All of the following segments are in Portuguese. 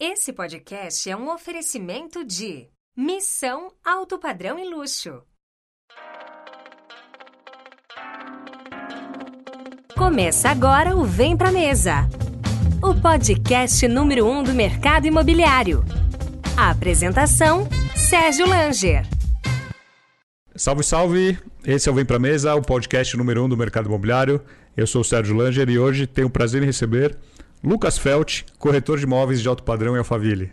Esse podcast é um oferecimento de Missão Alto Padrão e Luxo. Começa agora o Vem Pra Mesa, o podcast número um do mercado imobiliário. A apresentação, Sérgio Langer. Salve, salve! Esse é o Vem Pra Mesa, o podcast número um do mercado imobiliário. Eu sou o Sérgio Langer e hoje tenho o prazer em receber Lucas Felt, corretor de imóveis de alto padrão em Alphaville.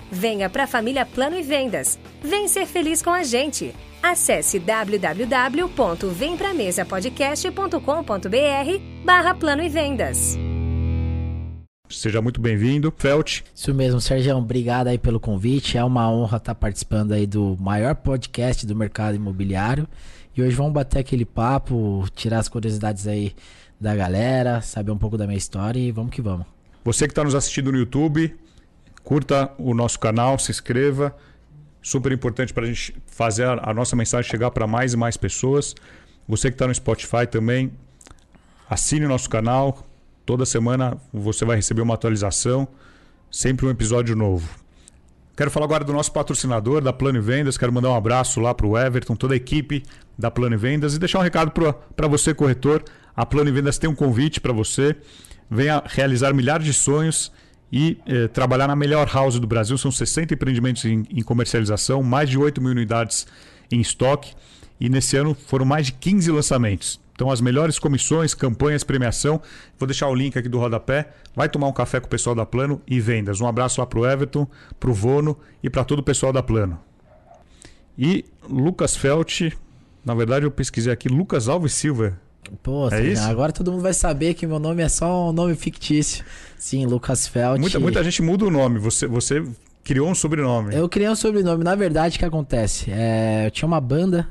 Venha para a família Plano e Vendas. Vem ser feliz com a gente. Acesse www.vempramesapodcast.com.br barra Plano e Vendas. Seja muito bem-vindo, Felt. Isso mesmo, Sérgio, obrigado aí pelo convite. É uma honra estar participando aí do maior podcast do mercado imobiliário. E hoje vamos bater aquele papo, tirar as curiosidades aí da galera, saber um pouco da minha história e vamos que vamos. Você que está nos assistindo no YouTube, curta o nosso canal, se inscreva. Super importante para a gente fazer a, nossa mensagem chegar para mais e mais pessoas. Você que está no Spotify também, assine o nosso canal. Toda semana você vai receber uma atualização, sempre um episódio novo. Quero falar agora do nosso patrocinador, da Plano Vendas. Quero mandar um abraço lá para o Everton, toda a equipe da Plano e Vendas. E deixar um recado para você, corretor. A Plano Vendas tem um convite para você. Venha realizar milhares de sonhos e eh, trabalhar na melhor house do Brasil. São 60 empreendimentos em, em, comercialização, mais de 8 mil unidades em estoque e nesse ano foram mais de 15 lançamentos. Então, as melhores comissões, campanhas, premiação. Vou deixar o link aqui do rodapé. Vai tomar um café com o pessoal da Plano e vendas. Um abraço lá para o Everton, para o Vono e para todo o pessoal da Plano. E Lucas Felt, na verdade eu pesquisei aqui, Lucas Alves Silva. Pô, é isso? agora todo mundo vai saber que meu nome é só um nome fictício. Sim, Lucas Felt. Muita, muita gente muda o nome. Você, você criou um sobrenome. Eu criei um sobrenome. Na verdade, o que acontece? É, eu tinha uma banda.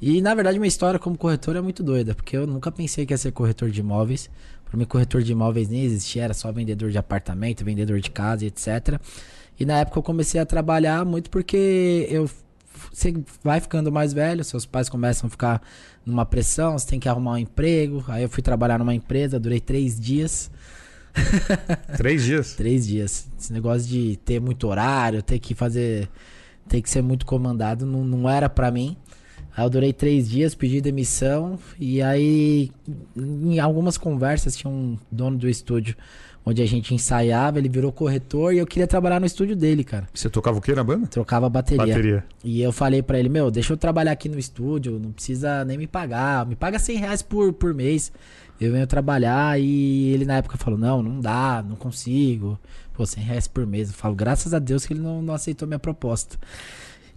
E, na verdade, minha história como corretor é muito doida. Porque eu nunca pensei que ia ser corretor de imóveis. Para mim, corretor de imóveis nem existia. Era só vendedor de apartamento, vendedor de casa, etc. E, na época, eu comecei a trabalhar muito porque eu você vai ficando mais velho, seus pais começam a ficar numa pressão, você tem que arrumar um emprego. Aí eu fui trabalhar numa empresa, durei três dias. Três dias? Três dias. Esse negócio de ter muito horário, ter que fazer. ter que ser muito comandado, não, não era para mim. Aí eu durei três dias, pedi demissão. E aí, em algumas conversas, tinha um dono do estúdio onde a gente ensaiava, ele virou corretor e eu queria trabalhar no estúdio dele, cara. Você tocava o que na banda? Trocava bateria. Bateria. E eu falei para ele, meu, deixa eu trabalhar aqui no estúdio, não precisa nem me pagar, me paga 100 reais por, por mês. Eu venho trabalhar e ele na época falou, não, não dá, não consigo. Pô, 100 reais por mês. Eu falo, graças a Deus que ele não, não aceitou minha proposta.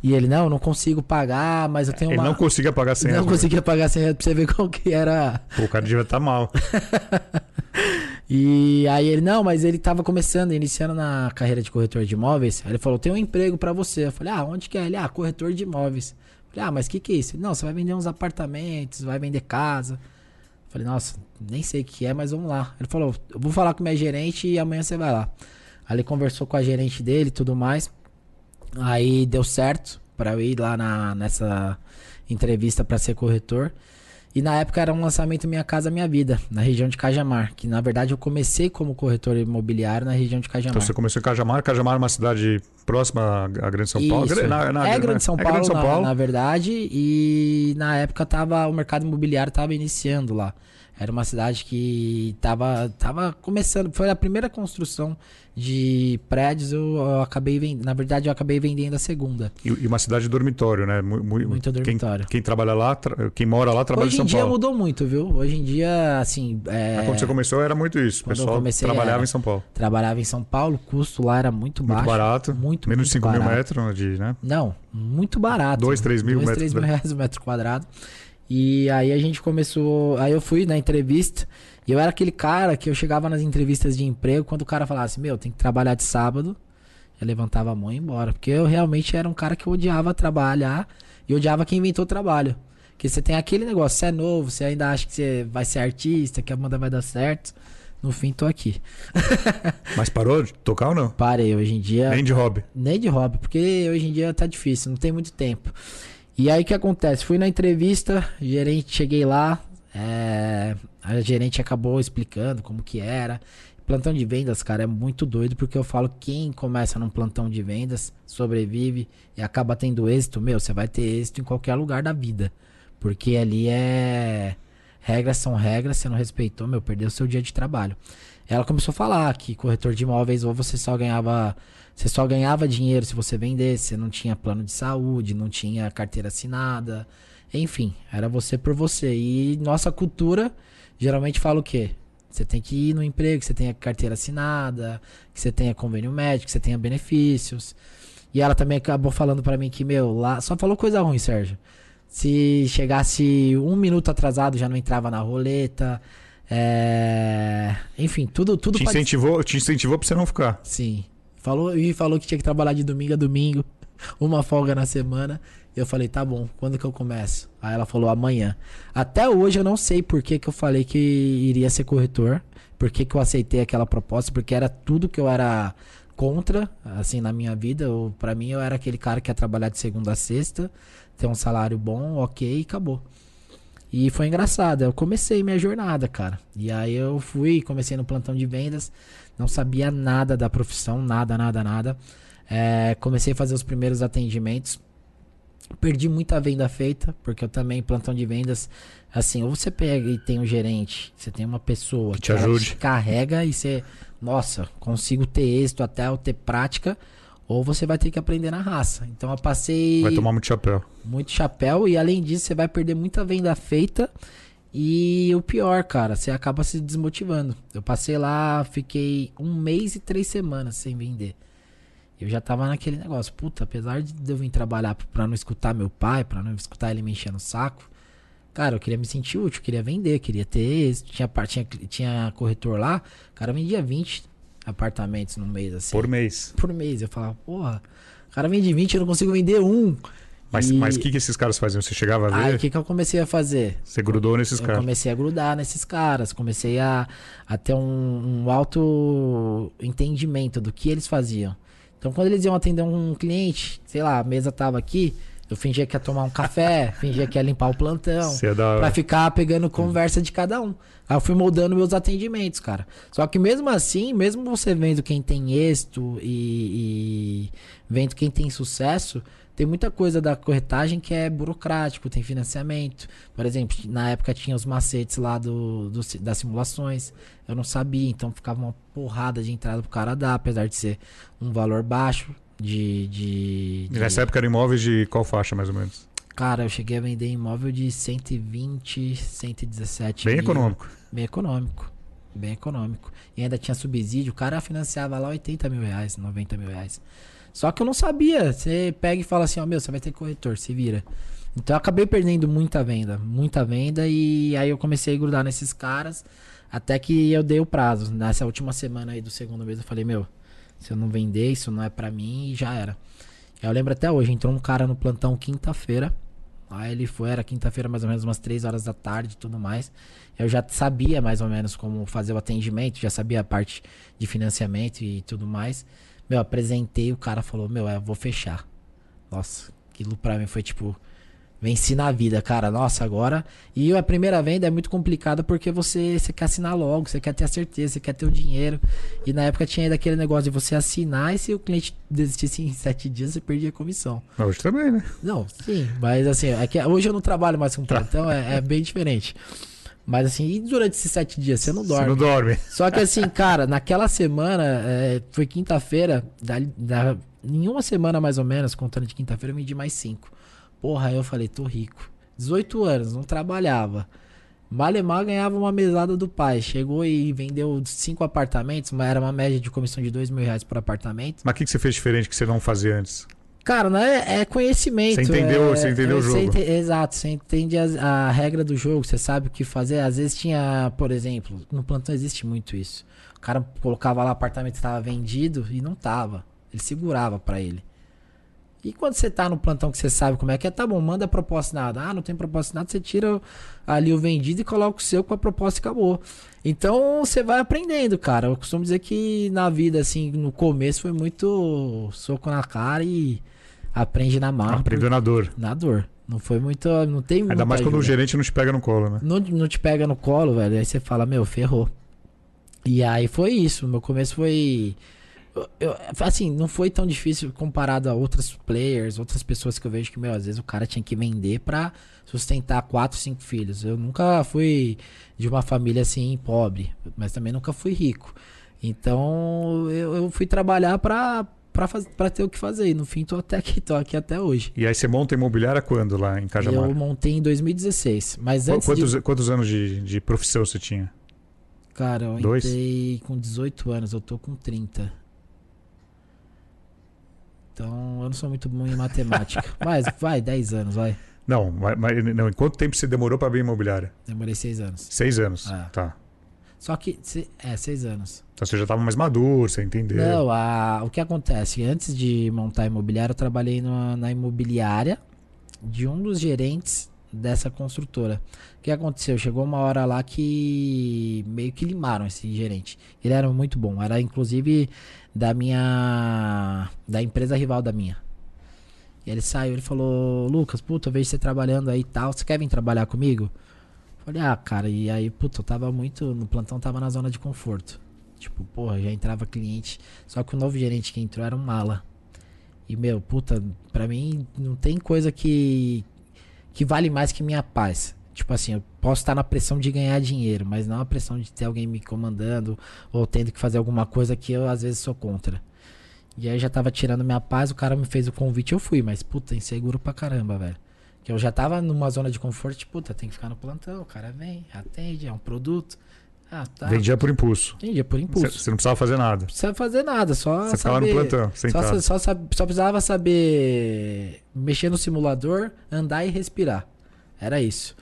E ele, não, não consigo pagar, mas eu tenho ele uma... não conseguia pagar 100 reais. Não conseguia pagar 100 reais pra você ver qual que era... Pô, o cara devia estar tá mal. e aí ele, não, mas ele tava começando, iniciando na carreira de corretor de imóveis. Aí ele falou, tem um emprego para você. Eu falei, ah, onde que é? Ele, ah, corretor de imóveis. Eu falei, ah, mas o que que é isso? Não, você vai vender uns apartamentos, vai vender casa. Eu falei, nossa, nem sei o que é, mas vamos lá. Ele falou, eu vou falar com minha gerente e amanhã você vai lá. Aí ele conversou com a gerente dele e tudo mais. Aí deu certo para eu ir lá na, nessa entrevista para ser corretor. E na época era um lançamento Minha Casa Minha Vida, na região de Cajamar. Que na verdade eu comecei como corretor imobiliário na região de Cajamar. Então você começou em Cajamar. Cajamar é uma cidade próxima à Grande São Paulo. Isso. Na, na, é Grande São, é Paulo, Grande São Paulo, na, na, verdade. E na época tava, o mercado imobiliário estava iniciando lá. Era uma cidade que tava, tava começando. Foi a primeira construção de prédios. Eu, eu acabei vendendo. Na verdade, eu acabei vendendo a segunda. E, e uma cidade de dormitório, né? Muito, muito dormitório. Quem, quem, trabalha lá, tra... quem mora lá, trabalha Hoje em São Paulo. Hoje em dia mudou muito, viu? Hoje em dia, assim. É... Mas quando você começou, era muito isso. O pessoal comecei, trabalhava era, em São Paulo. Trabalhava em São Paulo, o custo lá era muito baixo. Muito barato. Muito, Menos de 5 mil metros de, né? Não, muito barato. 2, 3 mil 2, 3 mil reais o metro quadrado. E aí a gente começou. Aí eu fui na entrevista. E eu era aquele cara que eu chegava nas entrevistas de emprego quando o cara falasse: Meu, tem que trabalhar de sábado. Eu levantava a mão e ia embora. Porque eu realmente era um cara que odiava trabalhar e odiava quem inventou o trabalho. Porque você tem aquele negócio, você é novo, você ainda acha que você vai ser artista, que a banda vai dar certo. No fim, tô aqui. Mas parou de tocar ou não? Parei, hoje em dia. Nem de hobby. Nem de hobby, porque hoje em dia tá difícil, não tem muito tempo. E aí o que acontece? Fui na entrevista, gerente, cheguei lá, é, a gerente acabou explicando como que era. Plantão de vendas, cara, é muito doido, porque eu falo quem começa num plantão de vendas, sobrevive e acaba tendo êxito, meu, você vai ter êxito em qualquer lugar da vida. Porque ali é Regras são regras, você não respeitou, meu, perdeu seu dia de trabalho. Ela começou a falar que corretor de imóveis ou você só ganhava, você só ganhava dinheiro se você vendesse, você não tinha plano de saúde, não tinha carteira assinada, enfim, era você por você. E nossa cultura geralmente fala o quê? Você tem que ir no emprego, que você tenha carteira assinada, que você tenha convênio médico, que você tenha benefícios. E ela também acabou falando para mim que, meu, lá. Só falou coisa ruim, Sérgio. Se chegasse um minuto atrasado, já não entrava na roleta. É... Enfim, tudo, tudo te incentivou, te incentivou pra você não ficar. Sim. Falou, e falou que tinha que trabalhar de domingo a domingo, uma folga na semana. E eu falei, tá bom, quando que eu começo? Aí ela falou, amanhã. Até hoje eu não sei por que, que eu falei que iria ser corretor. Por que, que eu aceitei aquela proposta, porque era tudo que eu era contra, assim, na minha vida. para mim, eu era aquele cara que ia trabalhar de segunda a sexta ter um salário bom, ok, e acabou. E foi engraçado. Eu comecei minha jornada, cara. E aí eu fui, comecei no plantão de vendas. Não sabia nada da profissão, nada, nada, nada. É, comecei a fazer os primeiros atendimentos. Perdi muita venda feita, porque eu também, plantão de vendas, assim, ou você pega e tem um gerente, você tem uma pessoa que te ajude. Te carrega e você, nossa, consigo ter êxito até eu ter prática ou você vai ter que aprender na raça. Então eu passei. Vai tomar muito chapéu. Muito chapéu, e além disso, você vai perder muita venda feita. E o pior, cara, você acaba se desmotivando. Eu passei lá, fiquei um mês e três semanas sem vender. Eu já tava naquele negócio, puta, apesar de eu vir trabalhar pra não escutar meu pai, pra não escutar ele me enchendo o saco, cara, eu queria me sentir útil, queria vender, queria ter. Tinha, tinha, tinha corretor lá, o cara vendia 20, apartamentos no mês, assim. Por mês. Por mês. Eu falava, porra, o cara vende 20, eu não consigo vender um. Mas o que, que esses caros faziam? Você chegava a ver? Aí o que, que eu comecei a fazer? Você grudou nesses eu caras? comecei a grudar nesses caras. Comecei a, a ter um, um alto entendimento do que eles faziam. Então quando eles iam atender um cliente, sei lá, a mesa tava aqui, eu fingia que ia tomar um café, fingia que ia limpar o plantão. É da... Pra ficar pegando conversa de cada um. Aí eu fui moldando meus atendimentos, cara. Só que mesmo assim, mesmo você vendo quem tem êxito e, e vendo quem tem sucesso, tem muita coisa da corretagem que é burocrático, tem financiamento. Por exemplo, na época tinha os macetes lá do, do, das simulações. Eu não sabia, então ficava uma porrada de entrada pro cara dar, apesar de ser um valor baixo de. de, de... Nessa época eram imóveis de qual faixa, mais ou menos? Cara, eu cheguei a vender imóvel de 120, 117 Bem mil. econômico. Bem econômico. Bem econômico. E ainda tinha subsídio. O cara financiava lá 80 mil reais, 90 mil reais. Só que eu não sabia. Você pega e fala assim, ó, meu, você vai ter corretor, se vira. Então eu acabei perdendo muita venda, muita venda. E aí eu comecei a grudar nesses caras. Até que eu dei o prazo. Nessa última semana aí do segundo mês, eu falei, meu, se eu não vender, isso não é para mim e já era. Eu lembro até hoje, entrou um cara no plantão quinta-feira. Aí ele foi, era quinta-feira, mais ou menos umas 3 horas da tarde e tudo mais. Eu já sabia mais ou menos como fazer o atendimento, já sabia a parte de financiamento e tudo mais. Meu, apresentei, o cara falou, meu, é, eu vou fechar. Nossa, aquilo pra mim foi tipo, venci na vida, cara. Nossa, agora. E a primeira venda é muito complicada porque você, você quer assinar logo, você quer ter a certeza, você quer ter o dinheiro. E na época tinha ainda aquele negócio de você assinar e se o cliente desistisse em sete dias, você perdia a comissão. Hoje também, né? Não, sim. Mas assim, é que hoje eu não trabalho mais com plantão, é, é bem diferente. Mas assim, e durante esses sete dias? Você não dorme. Você não dorme. Só que assim, cara, naquela semana, é, foi quinta-feira, da, da, em uma semana mais ou menos, contando de quinta-feira, eu vendi mais cinco. Porra, aí eu falei, tô rico. 18 anos, não trabalhava. Malemar ganhava uma mesada do pai. Chegou e vendeu cinco apartamentos, mas era uma média de comissão de dois mil reais por apartamento. Mas o que, que você fez diferente que você não fazia antes? Cara, né, é conhecimento. Você entendeu, é, você entendeu é, o jogo. Você ente, exato, você entende a, a, regra do jogo, você sabe o que fazer. Às vezes tinha, por exemplo, no plantão existe muito isso. O cara colocava lá apartamento estava vendido e não tava. Ele segurava pra ele. E quando você tá no plantão que você sabe como é que é, tá bom, manda proposta nada. Ah, não tem proposta nada, você tira ali o vendido e coloca o seu com a proposta e acabou. Então você vai aprendendo, cara. Eu costumo dizer que na vida, assim, no começo foi muito soco na cara e aprende na marra. Aprendeu na dor. Na dor. Não foi muito. Não tem Ainda mais quando o gerente não te pega no colo, né? Não, não te pega no colo, velho. Aí você fala, meu, ferrou. E aí foi isso. Meu começo foi eu, assim, não foi tão difícil comparado a outros players, outras pessoas que eu vejo que, meu, às vezes o cara tinha que vender pra sustentar quatro, cinco filhos. Eu nunca fui de uma família assim, pobre, mas também nunca fui rico. Então, eu, eu fui trabalhar pra, pra, faz, pra ter o que fazer. E no fim, tô até aqui, tô aqui até hoje. E aí você monta imobiliária quando lá em Cajamar? Eu montei em 2016. Mas quantos, de... quantos anos de, de profissão você tinha? Cara, eu Dois? entrei com 18 anos, eu tô com 30. Então, eu não sou muito bom em matemática. Mas vai, 10 anos, vai. Não, mas, não, em quanto tempo você demorou para abrir imobiliária? Demorei 6 anos. Seis anos. Ah. Tá. Só que, é, 6 anos. Então você já estava mais maduro, você entendeu. Não, a, o que acontece? Antes de montar a imobiliária, eu trabalhei na imobiliária de um dos gerentes dessa construtora. O que aconteceu? Chegou uma hora lá que meio que limaram esse gerente. Ele era muito bom, era inclusive da minha. da empresa rival da minha. E ele saiu, ele falou: Lucas, puta, vejo você trabalhando aí e tal, você quer vir trabalhar comigo? Falei, ah, cara, e aí, puta, eu tava muito. No plantão tava na zona de conforto. Tipo, porra, já entrava cliente. Só que o novo gerente que entrou era um mala. E, meu, puta, pra mim não tem coisa que. Que vale mais que minha paz. Tipo assim, eu posso estar na pressão de ganhar dinheiro, mas não a pressão de ter alguém me comandando ou tendo que fazer alguma coisa que eu às vezes sou contra. E aí já tava tirando minha paz, o cara me fez o convite, eu fui, mas puta, inseguro pra caramba, velho. Que eu já tava numa zona de conforto, tipo, puta, tem que ficar no plantão, o cara vem, atende, é um produto. Ah, tá. Vendia por impulso. Entendia por impulso. Você, não precisava fazer nada. Não precisa fazer nada, só Você ficava no plantão, só, sentado. só, sab- só precisava saber mexer no simulador, andar e respirar. Era isso.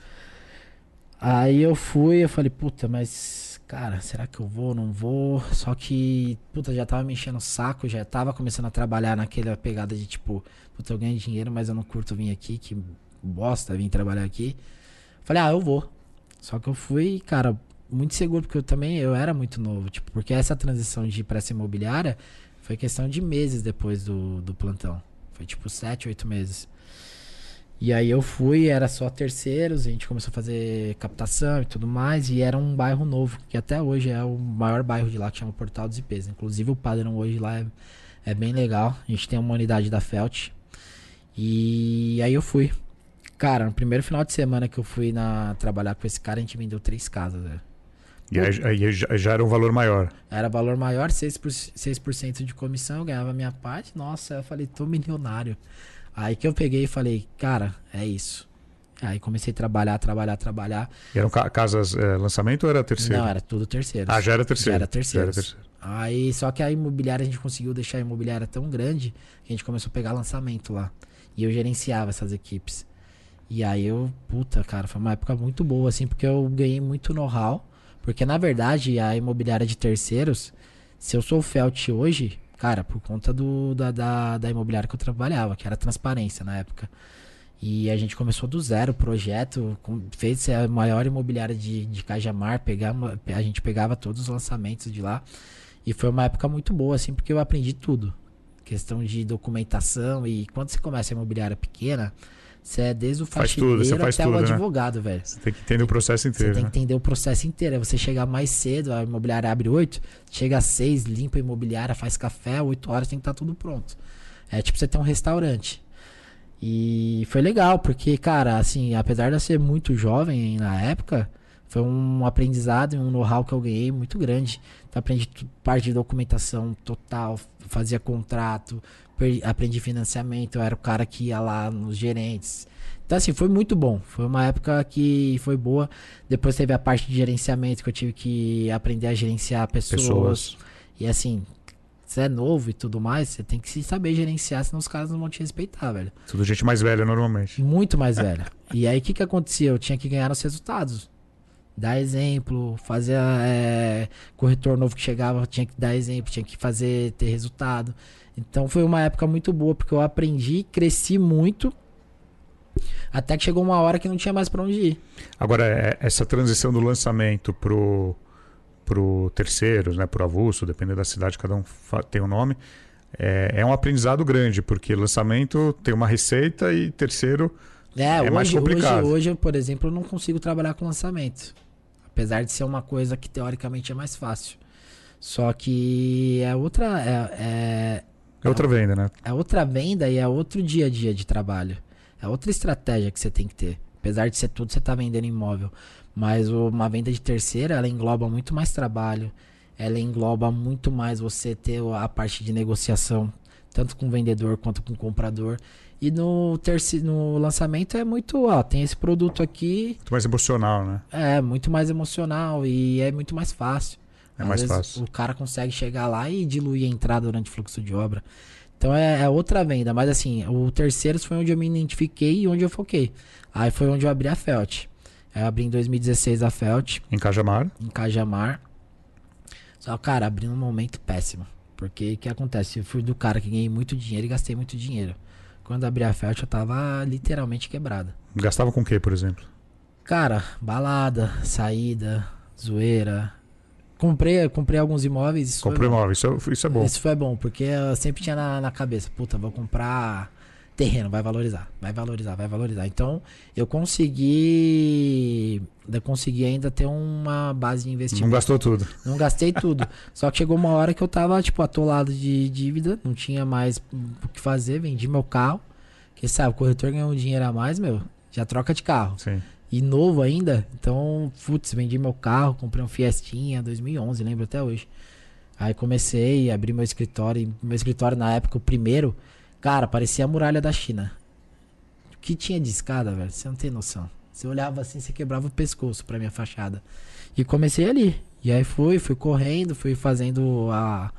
Aí eu fui, eu falei, puta, mas, cara, será que eu vou, não vou? Só que, puta, já tava me enchendo o saco, já tava começando a trabalhar naquela pegada de tipo, puta, eu ganho dinheiro, mas eu não curto vir aqui, que bosta vir trabalhar aqui. Falei, ah, eu vou. Só que eu fui, cara, muito seguro, porque eu também, eu era muito novo, tipo, porque essa transição de ir pra essa imobiliária foi questão de meses depois do, do plantão. Foi tipo sete, oito meses. E aí eu fui, era só terceiros, a gente começou a fazer captação e tudo mais, e era um bairro novo, que até hoje é o maior bairro de lá, que chama Portal dos IPs. Inclusive o padrão hoje lá é, é bem legal. A gente tem uma unidade da Felt. E aí eu fui. Cara, no primeiro final de semana que eu fui na, trabalhar com esse cara, a gente vendeu três casas, velho. E aí, aí já, já era um valor maior. Era valor maior, 6%, por, 6 de comissão, eu ganhava a minha parte. Nossa, eu falei, tô milionário. Aí que eu peguei e falei, cara, é isso. Aí comecei a trabalhar, trabalhar, trabalhar. E eram ca- casas é, lançamento ou era terceiro? Não, era tudo terceiro. Ah, já era terceiro. Já era terceiro. terceiro. Aí, só que a imobiliária, a gente conseguiu deixar a imobiliária tão grande que a gente começou a pegar lançamento lá. E eu gerenciava essas equipes. E aí eu, puta, cara, foi uma época muito boa, assim, porque eu ganhei muito know-how. Porque, na verdade, a imobiliária de terceiros, se eu sou o Felt hoje, cara, por conta do, da, da, da imobiliária que eu trabalhava, que era transparência na época. E a gente começou do zero o projeto, fez a maior imobiliária de, de Cajamar, pegava, a gente pegava todos os lançamentos de lá. E foi uma época muito boa, assim, porque eu aprendi tudo. Questão de documentação e quando você começa a imobiliária pequena, você é desde o Faz tudo, faxineiro você faz até tudo, o né? advogado, velho. Você tem que entender o processo Você inteiro. tem né? que entender o processo inteiro. É você chegar mais cedo, a imobiliária abre 8, chega às 6, limpa a imobiliária, faz café, 8 horas tem que estar tudo pronto. É tipo você ter um restaurante. E foi legal, porque, cara, assim, apesar de eu ser muito jovem na época, foi um aprendizado e um know-how que eu ganhei muito grande. Então, aprendi parte de documentação total, fazia contrato, aprendi financiamento, eu era o cara que ia lá nos gerentes. Então, assim, foi muito bom. Foi uma época que foi boa. Depois teve a parte de gerenciamento, que eu tive que aprender a gerenciar pessoas. Pessoas. E assim, você é novo e tudo mais, você tem que se saber gerenciar, senão os caras não vão te respeitar, velho. Tudo gente mais velha normalmente. Muito mais velho. E aí, o que que acontecia? Eu tinha que ganhar os resultados. Dar exemplo, fazer é, corretor novo que chegava, tinha que dar exemplo, tinha que fazer, ter resultado. Então foi uma época muito boa, porque eu aprendi, cresci muito, até que chegou uma hora que não tinha mais para onde ir. Agora, é, essa transição do lançamento pro, pro terceiros, né, pro avulso, dependendo da cidade, cada um tem um nome, é, é um aprendizado grande, porque lançamento tem uma receita e terceiro é, é hoje, mais complicado. Hoje, hoje, por exemplo, eu não consigo trabalhar com lançamento. Apesar de ser uma coisa que teoricamente é mais fácil. Só que é outra. É, é, é outra venda, né? É outra venda e é outro dia a dia de trabalho. É outra estratégia que você tem que ter. Apesar de ser tudo, você está vendendo imóvel. Mas uma venda de terceira, ela engloba muito mais trabalho. Ela engloba muito mais você ter a parte de negociação, tanto com o vendedor quanto com o comprador. E no, terceiro, no lançamento é muito, ó, tem esse produto aqui. Muito mais emocional, né? É, muito mais emocional e é muito mais fácil. É Às mais fácil. O cara consegue chegar lá e diluir a entrada durante o fluxo de obra. Então é, é, outra venda. Mas assim, o terceiro foi onde eu me identifiquei e onde eu foquei. Aí foi onde eu abri a Felt. Eu abri em 2016 a Felt. Em Cajamar? Em Cajamar. Só, cara, abri num momento péssimo. Porque o que acontece? Eu fui do cara que ganhei muito dinheiro e gastei muito dinheiro. Quando abri a Felt, eu tava literalmente quebrada. Gastava com o que, por exemplo? Cara, balada, saída, zoeira. Comprei, comprei alguns imóveis. Comprei imóveis, isso, é, isso é bom. Isso foi bom, porque eu sempre tinha na, na cabeça, puta, vou comprar terreno, vai valorizar, vai valorizar, vai valorizar. Então, eu consegui. Eu consegui ainda ter uma base de investimento. Não gastou tudo. Não gastei tudo. Só que chegou uma hora que eu tava, tipo, atolado de dívida, não tinha mais o que fazer, vendi meu carro. Que sabe, o corretor ganhou um dinheiro a mais, meu, já troca de carro. Sim. E novo ainda, então, putz, vendi meu carro, comprei um Fiestinha 2011, lembro até hoje. Aí comecei, abri meu escritório, meu escritório na época, o primeiro, Cara, parecia a muralha da China. O que tinha de escada, velho? Você não tem noção. Você olhava assim, você quebrava o pescoço pra minha fachada. E comecei ali. E aí fui, fui correndo, fui fazendo a.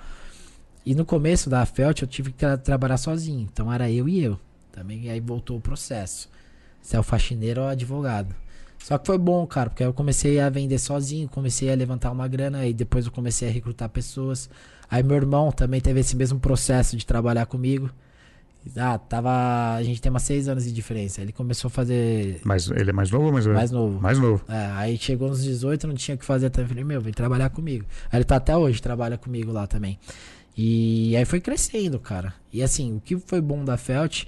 E no começo da Felt eu tive que tra trabalhar sozinho. Então era eu e eu. Também aí voltou o processo. Se é o faxineiro ou advogado. Só que foi bom, cara, porque eu comecei a vender sozinho, comecei a levantar uma grana e depois eu comecei a recrutar pessoas. Aí meu irmão também teve esse mesmo processo de trabalhar comigo. Ah, tava. A gente tem umas seis anos de diferença. Ele começou a fazer. Mas ele é mais novo ou mais velho? Mais novo. Mais novo. É, aí chegou nos 18, não tinha o que fazer. Eu falei, meu, vem trabalhar comigo. Aí ele tá até hoje, trabalha comigo lá também. E aí foi crescendo, cara. E assim, o que foi bom da Felt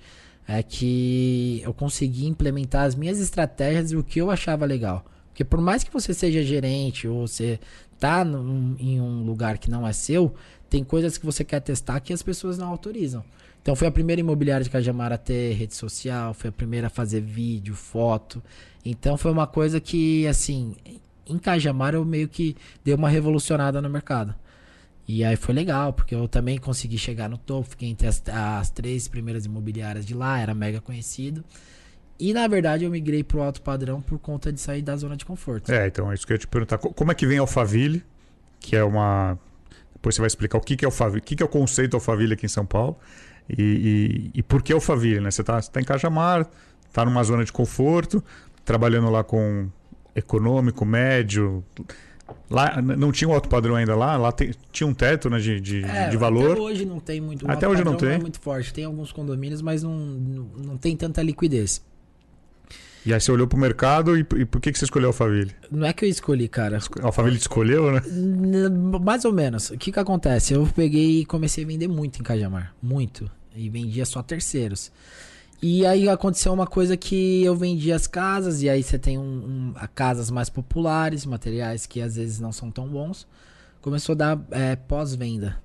é que eu consegui implementar as minhas estratégias e o que eu achava legal. Porque por mais que você seja gerente ou você tá num, em um lugar que não é seu, tem coisas que você quer testar que as pessoas não autorizam. Então foi a primeira imobiliária de Cajamar a ter rede social, foi a primeira a fazer vídeo, foto. Então foi uma coisa que, assim, em Cajamar eu meio que dei uma revolucionada no mercado. E aí foi legal, porque eu também consegui chegar no topo, fiquei entre as, as três primeiras imobiliárias de lá, era mega conhecido. E na verdade eu migrei pro alto padrão por conta de sair da zona de conforto. É, então é isso que eu ia te perguntar. Como é que vem Alphaville, que é uma. Depois você vai explicar o que, que é Alphaville, o que, que é o conceito Alphaville aqui em São Paulo. E, e, e por que Alphaville? Né? Você está tá em Cajamar, está numa zona de conforto, trabalhando lá com econômico, médio. Lá não tinha um alto padrão ainda lá, lá tem, tinha um teto né, de, de, é, de valor. Até hoje não tem muito. Até hoje não tem. Não é muito forte. Tem alguns condomínios, mas não, não, não tem tanta liquidez. E aí você olhou pro mercado e, e por que, que você escolheu Alphaville? Não é que eu escolhi, cara. Alphaville te escolheu, né? Mais ou menos. O que que acontece? Eu peguei e comecei a vender muito em Cajamar. Muito. E vendia só terceiros. E aí aconteceu uma coisa que eu vendia as casas, e aí você tem um, um, casas mais populares, materiais que às vezes não são tão bons. Começou a dar é, pós-venda.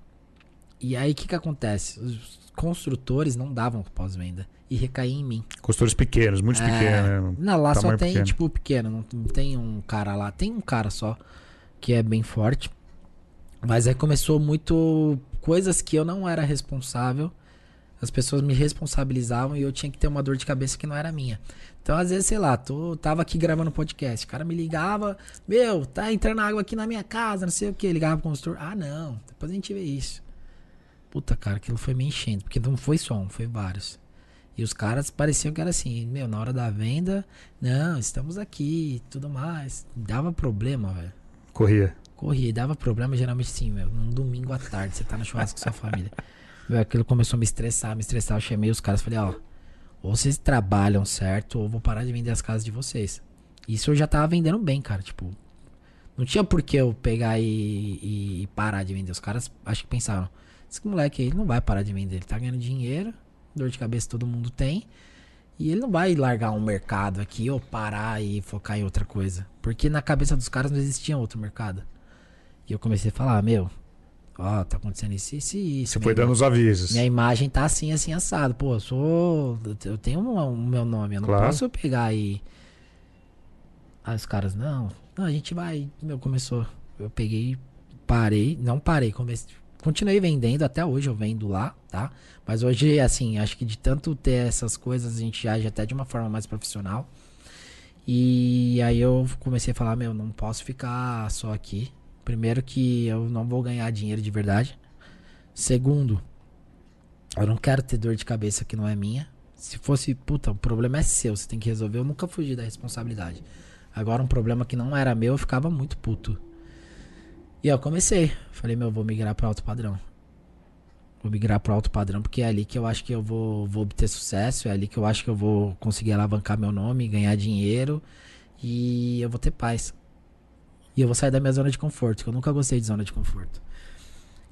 E aí o que, que acontece? Os construtores não davam pós-venda e recair em mim. Costores pequenos, muito é, pequenos. Não, lá só tem, pequeno. tipo, pequeno. Não, não tem um cara lá. Tem um cara só que é bem forte. Mas aí começou muito coisas que eu não era responsável. As pessoas me responsabilizavam e eu tinha que ter uma dor de cabeça que não era minha. Então, às vezes, sei lá, tô, tava aqui gravando podcast. O cara me ligava, meu, tá entrando água aqui na minha casa, não sei o que. Ligava pro consultor. Ah, não, depois a gente vê isso. Puta, cara, aquilo foi me enchendo. Porque não foi só um, foi vários. E os caras pareciam que era assim, meu, na hora da venda, não, estamos aqui e tudo mais. Dava problema, velho. Corria. Corria, dava problema geralmente sim, meu. Num domingo à tarde, você tá no churrasco com sua família. Meu, aquilo começou a me estressar, me estressar. Eu chamei os caras falei, ó, ou vocês trabalham certo, ou vou parar de vender as casas de vocês. Isso eu já tava vendendo bem, cara. Tipo, não tinha por que eu pegar e, e, parar de vender. Os caras acho que pensaram, esse moleque aí não vai parar de vender, ele tá ganhando dinheiro, dor de cabeça todo mundo tem. E ele não vai largar um mercado aqui ou parar e focar em outra coisa. Porque na cabeça dos caras não existia outro mercado. E eu comecei a falar, meu, ó, tá acontecendo isso, isso e isso. Você foi dando os avisos. Minha imagem tá assim, assim, assado. Pô, eu sou. Eu tenho o um, um meu nome, eu não Claro. posso pegar e. Aí os caras, não, não, a gente vai. Meu, começou. Eu peguei, parei, não parei, comecei. Continuei vendendo, até hoje eu vendo lá, tá? Mas hoje, assim, acho que de tanto ter essas coisas, a gente age até de uma forma mais profissional. E aí eu comecei a falar, meu, não posso ficar só aqui. Primeiro que eu não vou ganhar dinheiro de verdade. Segundo, eu não quero ter dor de cabeça que não é minha. Se fosse, puta, o problema é seu, você tem que resolver. Eu nunca fugi da responsabilidade. Agora, um problema que não era meu, eu ficava muito puto. E eu comecei. Falei, meu, vou migrar pro alto padrão. Vou migrar pro alto padrão, porque é ali que eu acho que eu vou, vou obter sucesso. É ali que eu acho que eu vou conseguir alavancar meu nome, ganhar dinheiro. E eu vou ter paz. E eu vou sair da minha zona de conforto, que eu nunca gostei de zona de conforto.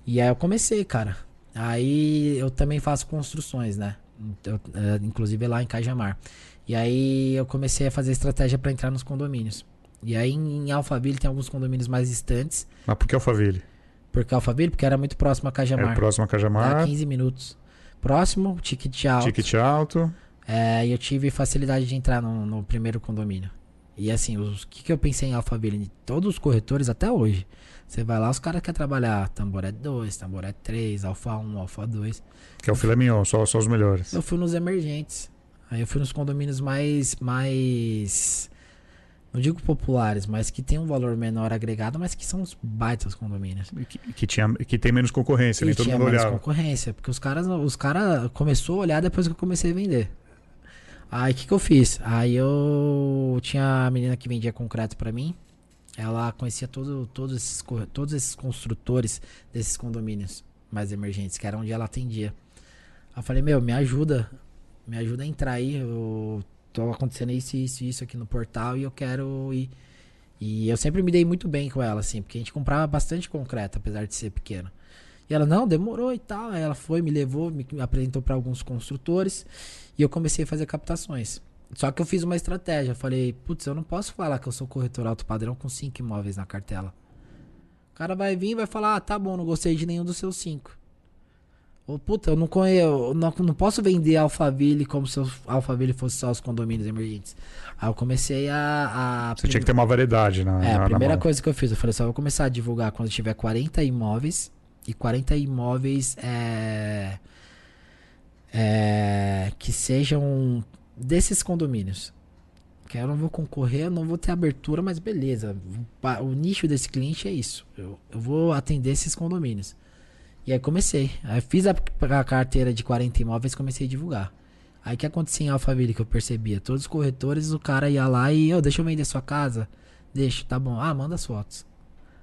E aí eu comecei, cara. Aí eu também faço construções, né? Eu, é, inclusive lá em Cajamar. E aí eu comecei a fazer estratégia pra entrar nos condomínios. E aí em, Alphaville tem alguns condomínios mais distantes. Mas por que Alphaville? Por que Alphaville? Porque era muito próximo a É Cajamar. próximo a Cajamar, 15 minutos. Próximo, ticket alto. ticket alto. É, e eu tive facilidade de entrar no, no primeiro condomínio. E assim, o que, que eu pensei em Alphaville? Todos os corretores até hoje. Você vai lá, os caras querem trabalhar Tamboré 2, Tamboré 3, Alfa 1, Alfa 2. Que é o filé mignon, só, só os melhores. Eu fui nos emergentes. Aí eu fui nos condomínios mais. mais. Não digo populares, mas que tem um valor menor agregado, mas que são os baitas condomínios. Que, que tinha, que tem menos concorrência, nem todo tinha mundo menos olhava. concorrência, porque os caras, os cara começou a olhar depois que eu comecei a vender. Aí o que, que eu fiz? Aí eu tinha a menina que vendia concreto pra mim. Ela conhecia todo, todos, esses, todos esses construtores desses condomínios mais emergentes, que era onde ela atendia. Eu falei, meu, me ajuda. Me ajuda a entrar aí. Eu tô acontecendo isso, isso, isso aqui no portal e eu quero ir. E eu sempre me dei muito bem com ela, assim, porque a gente comprava bastante concreto, apesar de ser pequeno. E ela, não, demorou e tal. Aí ela foi, me levou, me apresentou para alguns construtores e eu comecei a fazer captações. Só que eu fiz uma estratégia. Falei, putz, eu não posso falar que eu sou corretor alto padrão com cinco imóveis na cartela. O cara vai vir e vai falar, ah, tá bom, não gostei de nenhum dos seus cinco. Ou, puta, eu não conheço, não, não posso vender Alphaville como se Alphaville fosse só os condomínios emergentes. Aí eu comecei a. a Você tinha que ter uma variedade na, é, na, a na primeira mão. coisa que eu fiz, eu falei só, vou começar a divulgar quando tiver 40 imóveis. E 40 imóveis é, é, que sejam desses condomínios. Que eu não vou concorrer, eu não vou ter abertura, mas beleza. O nicho desse cliente é isso. Eu, eu vou atender esses condomínios. E aí comecei. Aí fiz a, a carteira de 40 imóveis comecei a divulgar. Aí o que acontecia em Alphaville que eu percebia? Todos os corretores, o cara ia lá e, ô, deixa eu vender sua casa. Deixa, tá bom. Ah, manda as fotos.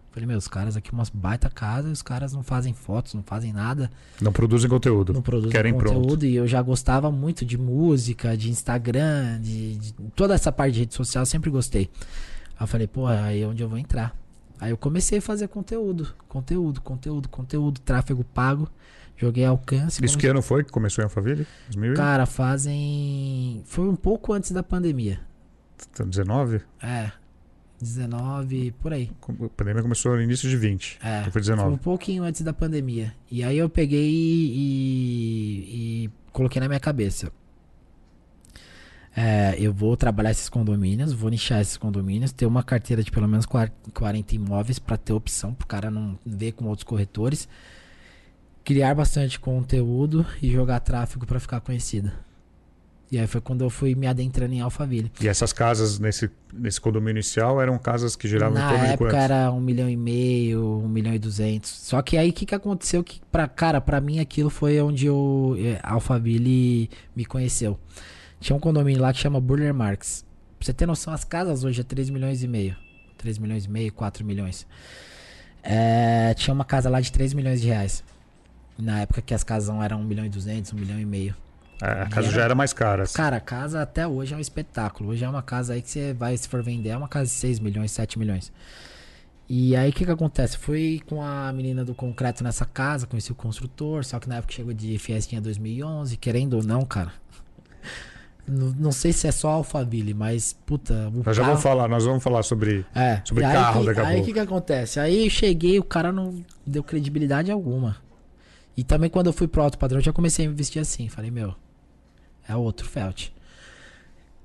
Falei, meu, os caras aqui, umas baita casa, e os caras não fazem fotos, não fazem nada, Não produzem conteúdo. não produzem Querem conteúdo. pronto. E eu já gostava muito de música, de Instagram, de, de- toda essa parte de rede social, eu sempre gostei. Aí eu falei, pô, aí é onde eu vou entrar. Aí eu comecei a fazer conteúdo, conteúdo, conteúdo, conteúdo, tráfego pago, joguei alcance. Isso que ano foi que começou em Alphaville? 2000? e- Cara, fazem. Foi um pouco antes da pandemia. 19? É. 19, por aí. A pandemia começou no início de 20. É. Então foi Foi um 19. pouquinho antes da pandemia. E aí eu peguei e, e coloquei na minha cabeça. É, eu vou trabalhar esses condomínios, vou nichar esses condomínios, ter uma carteira de pelo menos 40 imóveis para ter opção, pro cara não ver com outros corretores. Criar bastante conteúdo e jogar tráfego para ficar conhecida. E aí foi quando eu fui me adentrando em Alphaville. E essas casas nesse, nesse condomínio inicial eram casas que giravam em Na torno de época quantos? era um milhão e meio, um milhão e duzentos. Só que aí o que, que aconteceu? Que pra, cara, pra mim aquilo foi onde o eh, Alphaville me conheceu. Tinha um condomínio lá que chama Burler Marks. Pra você ter noção, as casas hoje é 3 milhões e meio. 3 milhões e meio, 4 milhões. É, tinha uma casa lá de 3 milhões de reais. Na época que as casas eram 1 milhão e 200, 1 milhão e meio. É, a casa era- já era mais cara. assim. Cara, a casa até hoje é um espetáculo. Hoje é uma casa aí que você vai, se for vender, é uma casa de 6 milhões, 7 milhões. E aí o que que acontece? Fui com a menina do concreto nessa casa, conheci o construtor, só que na época chegou de Fiestinha 2011, querendo ou não, cara. Não, sei se é só Alphaville, mas puta, Nós já carro- vamos falar, nós vamos falar sobre. é, Sobre carro que, daqui a Aí o pouco. que que acontece? Aí eu cheguei, o cara não deu credibilidade alguma. E também quando eu fui pro alto padrão, eu já comecei a me vestir assim. Falei, meu, é outro Felt.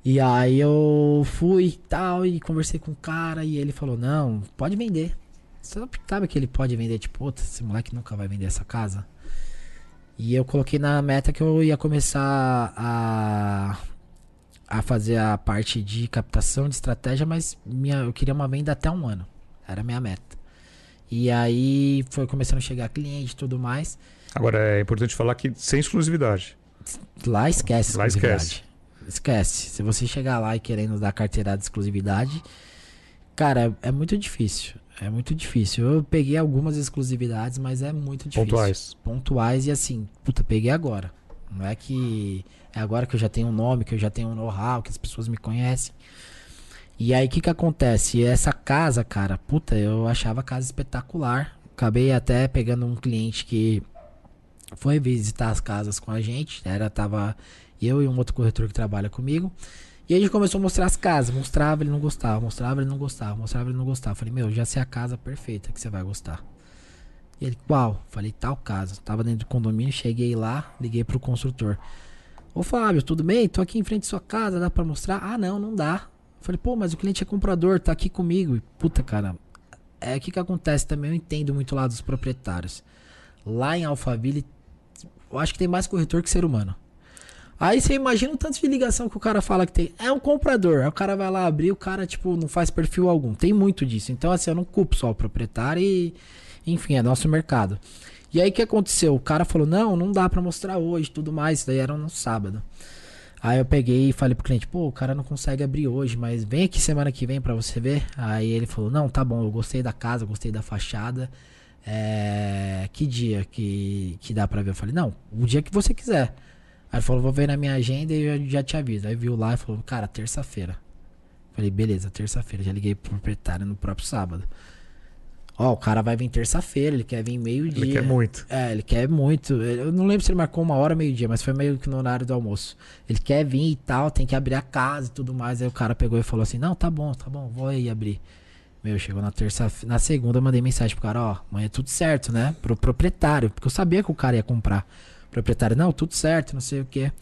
E aí eu fui e tal, e conversei com o cara, e ele falou, não, pode vender. Você sabe que ele pode vender, tipo, puta, esse moleque nunca vai vender essa casa. E eu coloquei na meta que eu ia começar a, a fazer a parte de captação de estratégia, mas minha, eu queria uma venda até um ano. Era a minha meta. E aí foi começando a chegar cliente e tudo mais. Agora é importante falar que sem exclusividade. Lá esquece Lá exclusividade. esquece. Esquece. Se você chegar lá e querendo dar carteirada de exclusividade, cara, é muito difícil. É muito difícil. Eu peguei algumas exclusividades, mas é muito difícil. Pontuais. Pontuais e assim, puta, peguei agora. Não é que é agora que eu já tenho um nome, que eu já tenho um know-how, que as pessoas me conhecem. E aí o que que acontece? Essa casa, cara, puta, eu achava a casa espetacular. Acabei até pegando um cliente que foi visitar as casas com a gente. Era tava eu e um outro corretor que trabalha comigo. E aí a gente começou a mostrar as casas. Mostrava, ele não gostava. Mostrava, ele não gostava. Mostrava, ele não gostava. Falei, meu, já sei a casa perfeita que você vai gostar. E ele, qual? Falei, tal casa. Tava dentro do condomínio, cheguei lá, liguei pro construtor. Ô Fábio, tudo bem? Tô aqui em frente à sua casa, dá pra mostrar? Ah, não, não dá. Falei, pô, mas o cliente é comprador, tá aqui comigo. E, puta, cara, é o que que acontece também, eu entendo muito lá dos proprietários. Lá em Alphaville, eu acho que tem mais corretor que ser humano. Aí você imagina o tanto de ligação que o cara fala que tem. É um comprador. Aí o cara vai lá abrir, o cara, tipo, não faz perfil algum. Tem muito disso. Então, assim, eu não culpo só o proprietário e. Enfim, é nosso mercado. E aí o que aconteceu? O cara falou: não, não dá pra mostrar hoje tudo mais. Isso daí era no sábado. Aí eu peguei e falei pro cliente: pô, o cara não consegue abrir hoje, mas vem aqui semana que vem pra você ver. Aí ele falou: não, tá bom, eu gostei da casa, gostei da fachada. É, que dia que, que dá pra ver? Eu falei: não, o dia que você quiser. Aí ele falou, vou ver na minha agenda e eu já te aviso. Aí viu lá e falou, cara, terça-feira. Falei, beleza, terça-feira. Já liguei pro proprietário no próprio sábado. Ó, o cara vai vir terça-feira, ele quer vir meio-dia. Ele quer muito. É, ele quer muito. Eu não lembro se ele marcou uma hora, meio-dia, mas foi meio que no horário do almoço. Ele quer vir e tal, tem que abrir a casa e tudo mais. Aí o cara pegou e falou assim: Não, tá bom, tá bom, vou aí abrir. Meu, chegou na terça Na segunda eu mandei mensagem pro cara: Ó, amanhã é tudo certo, né? Pro proprietário, porque eu sabia que o cara ia comprar. Proprietário, não, tudo certo, não sei o que.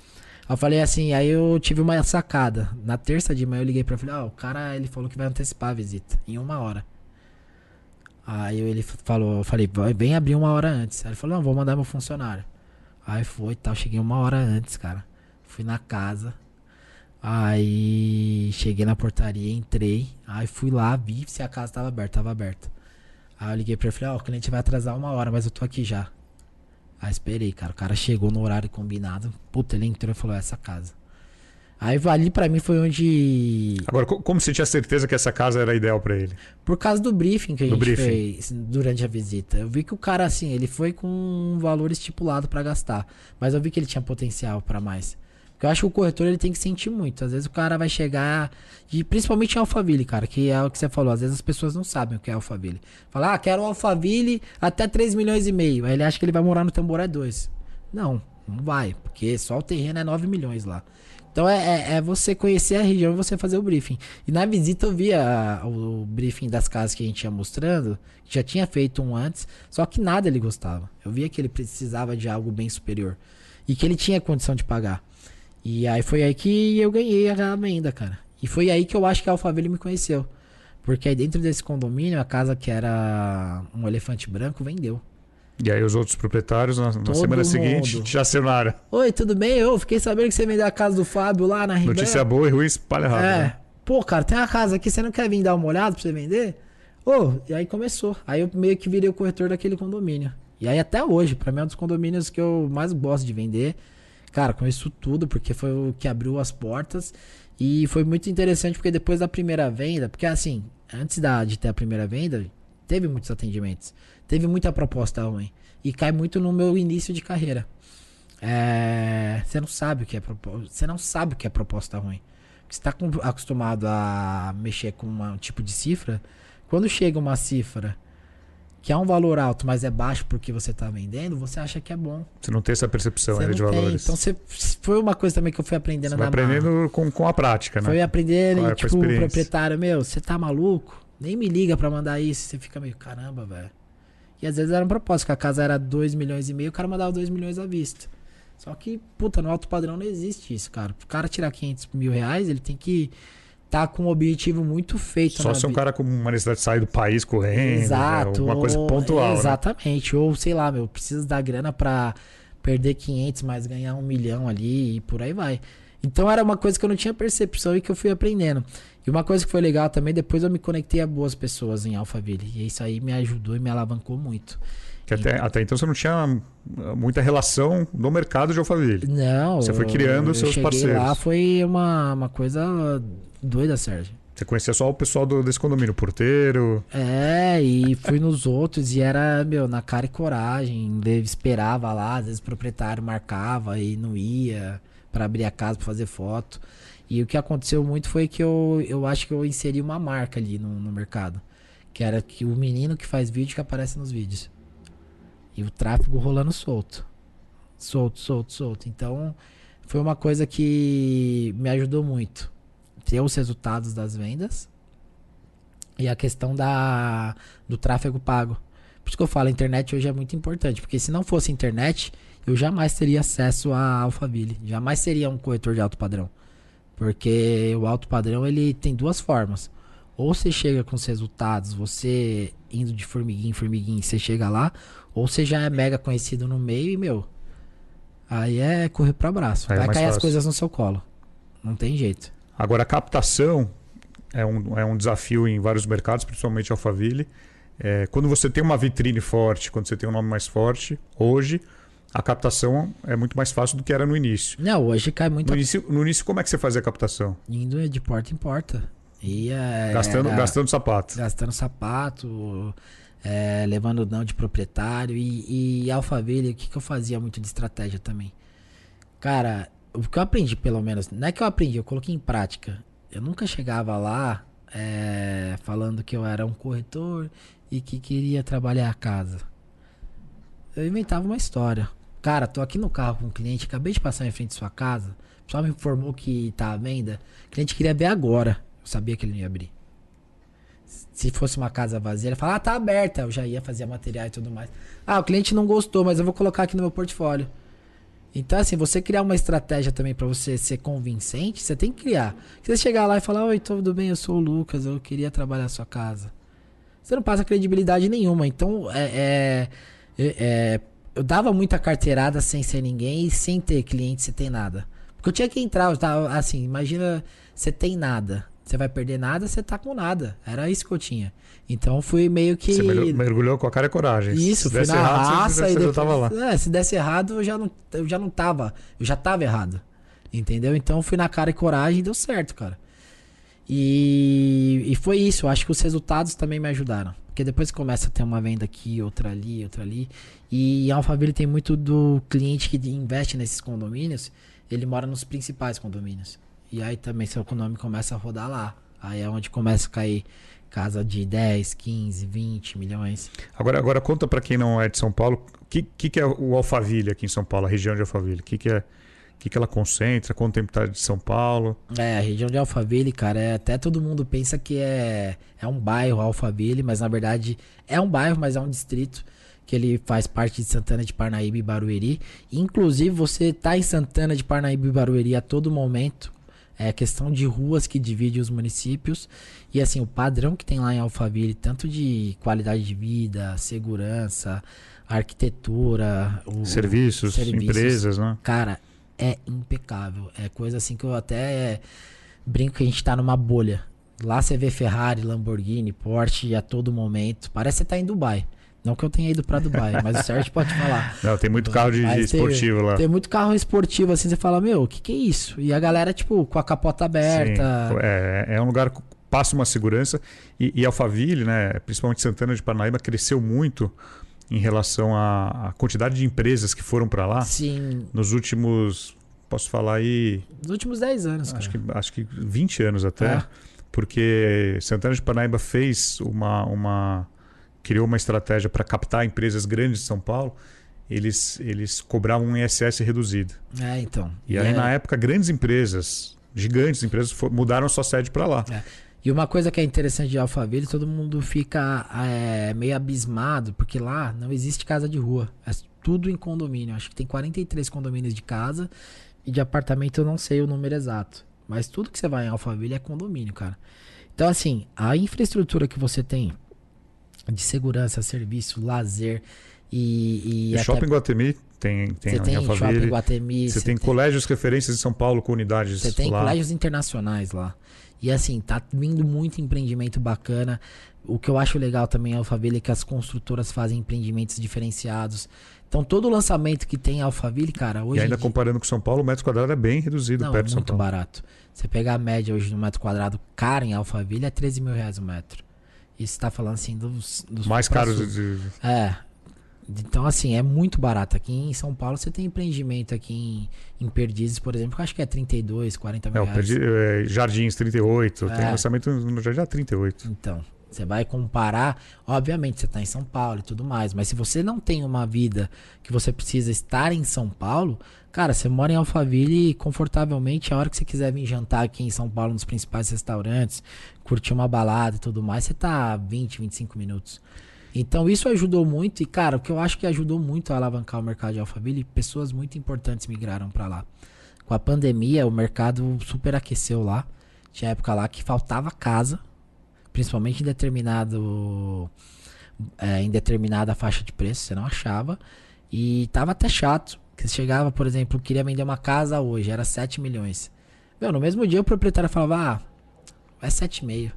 Eu falei assim, aí eu tive uma sacada. Na terça de manhã eu liguei pra ele, ó, o cara, ele falou que vai antecipar a visita, em uma hora. Aí ele falou, eu falei, vem abrir uma hora antes. Aí ele falou, não, vou mandar meu funcionário. Aí foi e tal, cheguei uma hora antes, cara. Fui na casa. Aí cheguei na portaria, entrei. Aí fui lá, vi se a casa tava aberta, tava aberta. Aí eu liguei pra ele falei, ó, o cliente vai atrasar uma hora, mas eu tô aqui já. Aí esperei, cara. O cara chegou no horário combinado. Puta, ele entrou e falou, essa casa. Aí ali pra mim foi onde. Agora, co- como você tinha certeza que essa casa era ideal pra ele? Por causa do briefing que a Do gente briefing. fez durante a visita. Eu vi que o cara, assim, ele foi com um valor estipulado pra gastar. Mas eu vi que ele tinha potencial pra mais. Eu acho que o corretor ele tem que sentir muito. Às vezes o cara vai chegar. E principalmente em Alphaville, cara, que é o que você falou. Às vezes as pessoas não sabem o que é Alphaville. Fala, ah, quero Alphaville até 3 milhões e meio. Aí ele acha que ele vai morar no Tamboré 2. Não, não vai. Porque só o terreno é 9 milhões lá. Então é, é, é você conhecer a região e você fazer o briefing. E na visita eu vi a- o briefing das casas que a gente ia mostrando, já tinha feito um antes, só que nada ele gostava. Eu via que ele precisava de algo bem superior. E que ele tinha condição de pagar. E aí foi aí que eu ganhei a venda, cara. E foi aí que eu acho que a Alphaville me conheceu. Porque aí dentro desse condomínio, a casa que era um elefante branco vendeu. E aí os outros proprietários, na, na semana mundo. seguinte, te acionaram. Oi, tudo bem? Eu fiquei sabendo que você vendeu a casa do Fábio lá na Ribeira. Notícia boa e ruim, espalha rápido. É. né? Pô, cara, tem uma casa aqui, você não quer vir dar uma olhada pra você vender? Ô, e aí começou. Aí eu meio que virei o corretor daquele condomínio. E aí até hoje, pra mim é um dos condomínios que eu mais gosto de vender. Cara, com isso tudo, porque foi o que abriu as portas. E foi muito interessante porque depois da primeira venda, porque assim, antes da, de ter a primeira venda, teve muitos atendimentos. Teve muita proposta ruim. E cai muito no meu início de carreira. É, você não sabe o que é. Você não sabe o que é proposta ruim. Você está acostumado a mexer com uma- um tipo de cifra. Quando chega uma cifra que é um valor alto, mas é baixo porque você está vendendo, você acha que é bom. Você não tem essa percepção Você ainda de tem. valores. Então você, foi uma coisa também que eu fui aprendendo Você na aprendendo com, com a prática, né? Foi aprendendo e, tipo, o proprietário, meu, você tá maluco? Nem me liga pra mandar isso. Você fica meio, caramba, velho. E às vezes era um propósito, que a casa era 2 milhões e meio, o cara mandava 2 milhões à vista. Só que, puta, no alto padrão não existe isso, cara. O cara tirar 500 mil reais, ele tem que tá com um objetivo muito feito Só na se é um cara com uma necessidade de sair do país correndo. Exato. Uma coisa pontual. né? Exatamente. Ou, sei lá, meu, preciso da grana pra perder 500, mas ganhar um milhão ali e por aí vai. Então era uma coisa que eu não tinha percepção e que eu fui aprendendo. E uma coisa que foi legal também, depois eu me conectei a boas pessoas em Alphaville. E isso aí me ajudou e me alavancou muito. Que até, até então você não tinha muita relação no mercado de Alphaville. Não. Você foi criando eu seus cheguei parceiros. lá, foi uma, uma coisa doida, Sérgio. Você conhecia só o pessoal do, desse condomínio, o porteiro. É, e fui nos outros e era, meu, na cara e coragem. Esperava lá, às vezes o proprietário marcava e não ia pra abrir a casa pra fazer foto. E o que aconteceu muito foi que eu, eu acho que eu inseri uma marca ali no, no mercado. Que era que o menino que faz vídeo que aparece nos vídeos. E o tráfego rolando solto. Solto, solto, solto. Então, foi uma coisa que me ajudou muito. Ter os resultados das vendas e a questão da, do tráfego pago. Por isso que eu falo, a internet hoje é muito importante. Porque se não fosse internet, eu jamais teria acesso a Alphaville. Jamais seria um corretor de alto padrão. Porque o alto padrão ele tem duas formas. Ou você chega com os resultados, você indo de formiguinha em formiguinha, você chega lá. Ou você já é mega conhecido no meio e, meu. Aí é correr pro abraço. Aí é Vai mais cair as fácil. coisas no seu colo. Não tem jeito. Agora, a captação é um, é um desafio em vários mercados, principalmente Alphaville. É, quando você tem uma vitrine forte, quando você tem um nome mais forte, hoje a captação é muito mais fácil do que era no início. Não, hoje cai muito No início, no início como é que você fazia a captação? indo de porta em porta. Ia, Gastando, era- gastando sapato. gastando sapato, é, levando não de proprietário. E, e Alphaville, o que, que eu fazia muito de estratégia também? Cara, o que eu aprendi, pelo menos, não é que eu aprendi, eu coloquei em prática. Eu nunca chegava lá é, falando que eu era um corretor e que queria trabalhar a casa. Eu inventava uma história. Cara, tô aqui no carro com um cliente, acabei de passar em frente de sua casa. O pessoal me informou que tá à venda. O cliente queria ver agora. Eu sabia que ele não ia abrir. Se fosse uma casa vazia, ele falava, ah, tá aberta. Eu já ia fazer material e tudo mais. Ah, o cliente não gostou, mas eu vou colocar aqui no meu portfólio. Então, assim, você criar uma estratégia também pra você ser convincente, você tem que criar. Você chegar lá e falar, oi, tudo bem, eu sou o Lucas, eu queria trabalhar na sua casa. Você não passa credibilidade nenhuma. Então, é, é- é- é- eu dava muita carteirada sem ser ninguém e sem ter cliente, sem ter nada. Porque eu tinha que entrar, eu tava, assim, imagina, você tem nada. Você vai perder nada, você tá com nada. Era isso que eu tinha. Então, fui meio que... Você mergulhou- com a cara e coragem. Isso, Se fui na errado, raça você, e depois, tava lá. É, se desse errado, eu já não, eu já não tava. Eu já tava errado. Entendeu? Então fui na cara e coragem e deu certo, cara. E, e foi isso. Eu acho que os resultados também me ajudaram. Porque depois começa a ter uma venda aqui, outra ali, outra ali. E a Alphaville tem muito do cliente que investe nesses condomínios. Ele mora nos principais condomínios. E aí também seu nome começa a rodar lá. Aí é onde começa a cair casa de 10, 15, 20 milhões. Agora, agora conta pra quem não é de São Paulo, o que, que, que é o Alphaville aqui em São Paulo, a região de Alphaville? O que, que é? O que, que ela concentra? Quanto tempo tá de São Paulo? É, a região de Alphaville, cara, é, até todo mundo pensa que é, é um bairro Alphaville, mas na verdade é um bairro, mas é um distrito que ele faz parte de Santana de Parnaíba e Barueri. Inclusive, você tá em Santana de Parnaíba e Barueri a todo momento. É questão de ruas que dividem os municípios. E assim, o padrão que tem lá em Alphaville, tanto de qualidade de vida, segurança, arquitetura, o, Serviços, serviços. empresas, né? Cara, é impecável. É coisa assim que eu até brinco que a gente tá numa bolha. Lá você vê Ferrari, Lamborghini, Porsche a todo momento. Parece que você tá em Dubai. Não que eu tenha ido pra Dubai, mas o Sérgio pode falar. Não, tem muito carro de, de Mas tem- esportivo lá. Tem muito carro esportivo assim, você fala, meu, o que que é isso? E a galera, tipo, com a capota aberta. Sim, é, é um lugar que passa uma segurança. E, e Alphaville, né, principalmente Santana de Parnaíba, cresceu muito em relação à, à quantidade de empresas que foram para lá Sim, nos últimos, posso falar aí, nos últimos 10 anos, cara. acho que, acho que 20 anos até. É. Porque Santana de Parnaíba fez uma. uma criou uma estratégia para captar empresas grandes de São Paulo. Eles, eles cobravam um ISS reduzido. É, então. E aí, é- na época, grandes empresas, gigantes empresas, mudaram sua sede para lá. E uma coisa que é interessante de Alphaville, todo mundo fica é, meio abismado, porque lá não existe casa de rua. É tudo em condomínio. Acho que tem 43 condomínios de casa e de apartamento eu não sei o número exato. Mas tudo que você vai em Alphaville é condomínio, cara. Então, assim, a infraestrutura que você tem de segurança, serviço, lazer e. e E Shopping Guatemi tem, tem você em tem shopping Guatemi, Você tem colégios referências em São Paulo com unidades Você tem lá. colégios internacionais lá. E assim, tá vindo muito empreendimento bacana. O que eu acho legal também em Alphaville é que as construtoras fazem empreendimentos diferenciados. Então todo o lançamento que tem em Alphaville, cara, hoje E ainda dia- comparando com São Paulo, o metro quadrado é bem reduzido não, é perto de São muito Paulo. barato. Você pegar a média hoje no metro quadrado caro em Alphaville é 13 mil reais o metro. E você tá falando assim dos, dos Mais caros de, É. Então, assim, é muito barato. Aqui em São Paulo você tem empreendimento aqui em, em Perdizes, por exemplo, que eu acho que é 32, 40 é, mil o reais. Perdi- é, Jardins 38, tem É. lançamento no Jardim 38. Então, você vai comparar, obviamente você está em São Paulo e tudo mais, mas se você não tem uma vida que você precisa estar em São Paulo, cara, você mora em Alphaville confortavelmente, a hora que você quiser vir jantar aqui em São Paulo nos principais restaurantes, curtir uma balada e tudo mais, você tá 20, 25 minutos. Então isso ajudou muito e cara, o que eu acho que ajudou muito a alavancar o mercado de Alphaville, pessoas muito importantes migraram para lá. Com a pandemia, o mercado superaqueceu lá. Tinha época lá que faltava casa, principalmente em determinado é, em determinada faixa de preço, você não achava. E tava até chato. Que você chegava, por exemplo, queria vender uma casa hoje, era 7 milhões. Meu, no mesmo dia o proprietário falava, ah, é 7,5.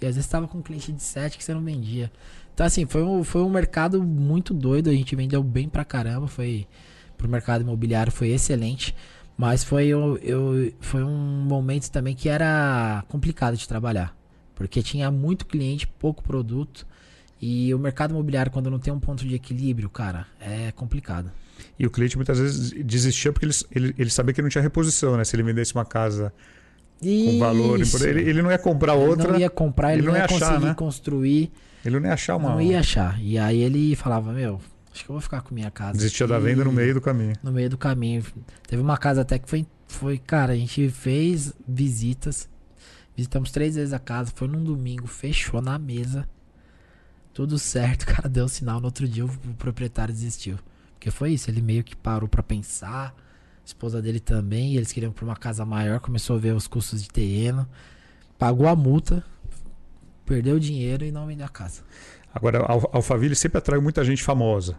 E às vezes tava com um cliente de 7 que você não vendia. Então, assim, foi um, foi um mercado muito doido. A gente vendeu bem pra caramba. Foi pro mercado imobiliário, foi excelente. Mas foi, eu, eu, foi um momento também que era complicado de trabalhar. Porque tinha muito cliente, pouco produto. E o mercado imobiliário, quando não tem um ponto de equilíbrio, cara, é complicado. E o cliente muitas vezes desistia porque ele, ele, ele sabia que não tinha reposição, né? Se ele vendesse uma casa com valor, Isso. ele, ele não ia comprar Ele outra, não ia comprar, ele, ele não não ia ia achar, conseguir né? construir, ele não ia achar uma. não ia achar. E aí ele falava, meu, acho que eu vou ficar com minha casa. Desistia da venda no meio do caminho. no meio do caminho. Teve uma casa até que foi, foi, cara, a gente fez visitas. Visitamos três vezes a casa, foi num domingo, fechou na mesa. Tudo certo, cara deu sinal. No outro dia o, o proprietário desistiu. Porque foi isso, ele meio que parou pra pensar. Esposa dele também, e eles queriam pra uma casa maior, começou a ver os custos de terreno. Pagou a multa, perdeu o dinheiro e não vendeu a casa. Agora, a Al- Alphaville sempre atrai muita gente famosa.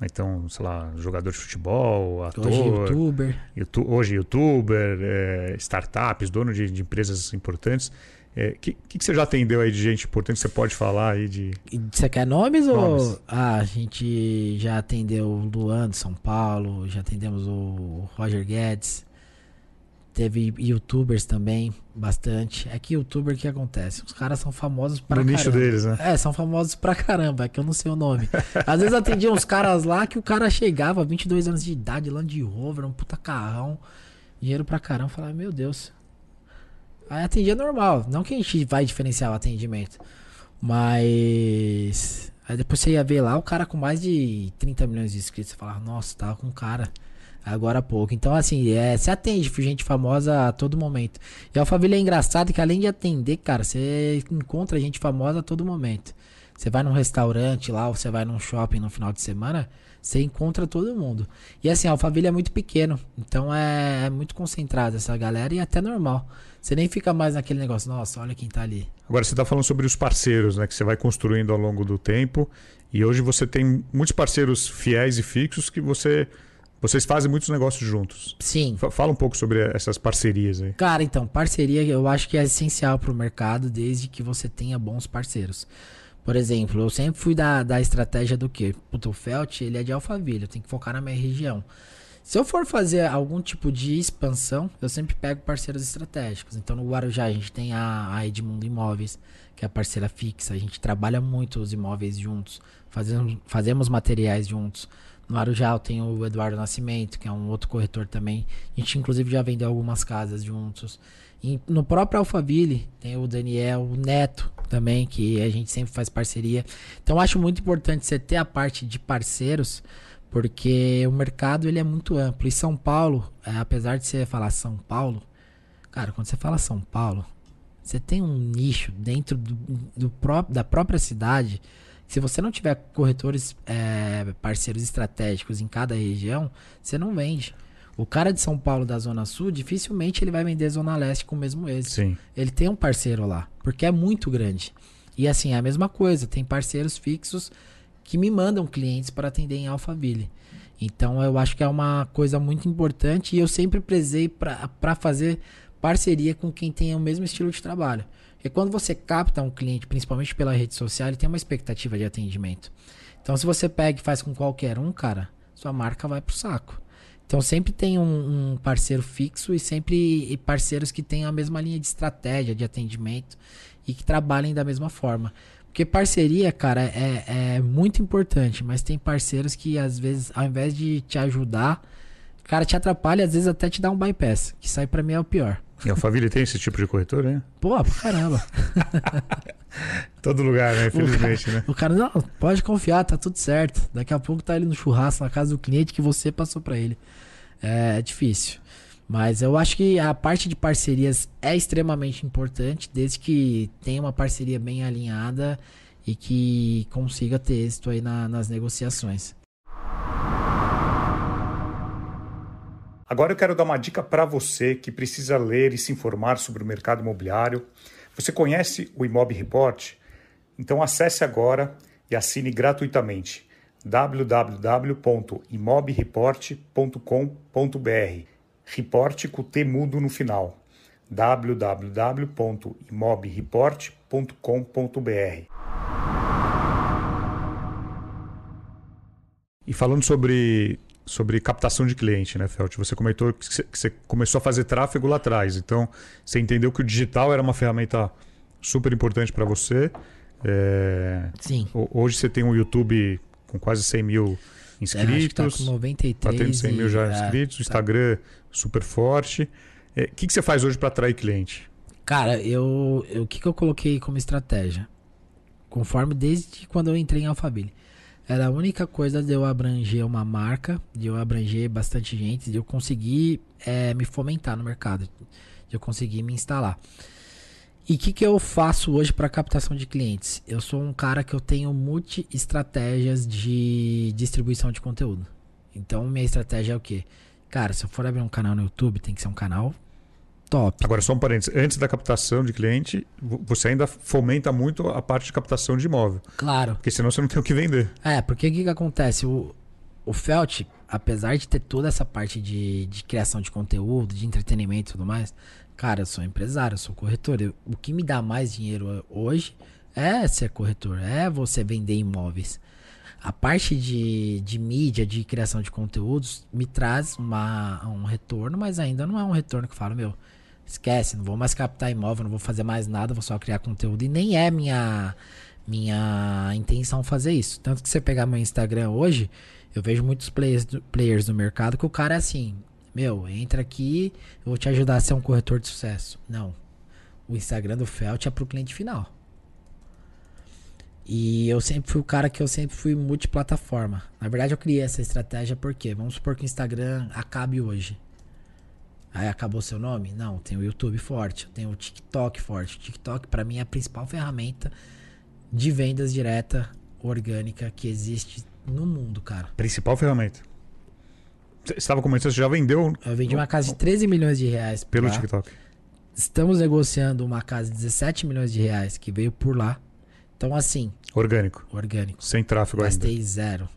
Então, sei lá, jogador de futebol, ator, Hoje, youtuber. youtu- hoje youtuber, é, startups, dono de, de empresas importantes. O é, que, que, você já atendeu aí de gente importante que você pode falar aí de. Você quer nomes, ou. Nomes. Ah, a gente já atendeu o Luan de São Paulo, já atendemos o Roger Guedes. Teve youtubers também, bastante. É que youtuber o que acontece? Os caras são famosos pra no caramba. nicho deles, né? É, são famosos pra caramba, é que eu não sei o nome. Às vezes atendia uns caras lá que o cara chegava, 22 anos de idade, Land Rover, um puta carrão, dinheiro pra caramba. Falava, meu Deus. Aí atendia normal, não que a gente vai diferenciar o atendimento, mas. Aí depois você ia ver lá o cara com mais de 30 milhões de inscritos. Você falava, nossa, tava com cara agora há pouco. Então, assim, é, você atende gente famosa a todo momento. E a Alphaville é engraçado que além de atender, cara, você encontra gente famosa a todo momento. Você vai num restaurante lá, ou você vai num shopping no final de semana, você encontra todo mundo. E assim, a Alphaville é muito pequeno, então é, é muito concentrada essa galera e é até normal. Você nem fica mais naquele negócio, nossa, olha quem tá ali. Agora você está falando sobre os parceiros, né? Que você vai construindo ao longo do tempo. E hoje você tem muitos parceiros fiéis e fixos que você vocês fazem muitos negócios juntos. Sim. Fala um pouco sobre essas parcerias aí. Cara, então, parceria eu acho que é essencial para o mercado desde que você tenha bons parceiros. Por exemplo, eu sempre fui da, da estratégia do que? Puta, o Felt, ele é de Alphaville, eu tenho que focar na minha região. Se eu for fazer algum tipo de expansão, eu sempre pego parceiros estratégicos. Então, no Guarujá, a gente tem a, a Edmundo Imóveis, que é a parceira fixa. A gente trabalha muito os imóveis juntos, fazemos, fazemos materiais juntos. No Arujá tem o Eduardo Nascimento, que é um outro corretor também. A gente, inclusive, já vendeu algumas casas juntos. No próprio Alphaville tem o Daniel, o Neto também, que a gente sempre faz parceria. Então, acho muito importante você ter a parte de parceiros, porque o mercado ele é muito amplo. E São Paulo, é, apesar de você falar São Paulo, cara, quando você fala São Paulo, você tem um nicho dentro do, do da própria cidade se você não tiver corretores é, parceiros estratégicos em cada região, você não vende. O cara de São Paulo da Zona Sul, dificilmente ele vai vender Zona Leste com o mesmo êxito. Sim. Ele tem um parceiro lá, porque é muito grande. E assim, é a mesma coisa, tem parceiros fixos que me mandam clientes para atender em Alphaville. Então eu acho que é uma coisa muito importante e eu sempre prezei para fazer parceria com quem tem o mesmo estilo de trabalho. Porque quando você capta um cliente, principalmente pela rede social, ele tem uma expectativa de atendimento. Então, se você pega e faz com qualquer um, cara, sua marca vai pro saco. Então, sempre tem um, um parceiro fixo e sempre parceiros que têm a mesma linha de estratégia, de atendimento e que trabalhem da mesma forma. Porque parceria, cara, é, é muito importante, mas tem parceiros que às vezes, ao invés de te ajudar, cara, te atrapalha, às vezes até te dá um bypass, que sai para mim é o pior. E a Alphaville tem esse tipo de corretor, né? Pô, pra caramba. Todo lugar, né? Infelizmente, o cara, né? O cara, não, pode confiar, tá tudo certo. Daqui a pouco tá ele no churrasco na casa do cliente que você passou para ele. É, é difícil. Mas eu acho que a parte de parcerias é extremamente importante, desde que tenha uma parceria bem alinhada e que consiga ter êxito aí na, nas negociações. Agora eu quero dar uma dica para você que precisa ler e se informar sobre o mercado imobiliário. Você conhece o Imob Report? Então acesse agora e assine gratuitamente www.imobreport.com.br. Report com T mudo no final. www.imobreport.com.br. E falando sobre sobre captação de cliente, né, Felt? Você comentou que você começou a fazer tráfego lá atrás. Então, você entendeu que o digital era uma ferramenta super importante para você. É... Sim. Hoje você tem um YouTube com quase 100 mil inscritos. É, tá com 93 Batendo 100 mil já é, inscritos. O Instagram tá. super forte. O é, que, que você faz hoje para atrair cliente? Cara, eu, o que, que eu coloquei como estratégia? Conforme desde quando eu entrei em Alphaville. Era a única coisa de eu abranger uma marca, de eu abranger bastante gente, de eu conseguir é, me fomentar no mercado, de eu conseguir me instalar. E o que, que eu faço hoje para captação de clientes? Eu sou um cara que eu tenho multi-estratégias de distribuição de conteúdo. Então, minha estratégia é o quê? Cara, se eu for abrir um canal no YouTube, tem que ser um canal top. Agora, só um parênteses. Antes da captação de cliente, você ainda fomenta muito a parte de captação de imóvel. Claro. Porque senão você não tem o que vender. É, porque o que, que acontece? O, o Felt, apesar de ter toda essa parte de, de criação de conteúdo, de entretenimento e tudo mais, cara, eu sou empresário, eu sou corretor. Eu, o que me dá mais dinheiro hoje é ser corretor, é você vender imóveis. A parte de, de mídia, de criação de conteúdos, me traz uma, um retorno, mas ainda não é um retorno que eu falo, meu, esquece, não vou mais captar imóvel, não vou fazer mais nada, vou só criar conteúdo. E nem é minha minha intenção fazer isso. Tanto que você pegar meu Instagram hoje, eu vejo muitos players do, players do mercado que o cara é assim, meu, entra aqui, eu vou te ajudar a ser um corretor de sucesso. Não. O Instagram do Felt é pro cliente final. E eu sempre fui o cara que eu sempre fui multiplataforma. Na verdade, eu criei essa estratégia porque, vamos supor que o Instagram acabe hoje. Aí acabou seu nome? Não, tem o YouTube forte, tem o TikTok forte. O TikTok para mim é a principal ferramenta de vendas direta orgânica que existe no mundo, cara. Principal ferramenta. Você estava comentando, você já vendeu Eu vendi uma casa de 13 milhões de reais pelo lá. TikTok. Estamos negociando uma casa de 17 milhões de reais que veio por lá. Então, assim, Orgânico. orgânico. Sem tráfego ainda. Gastei zero.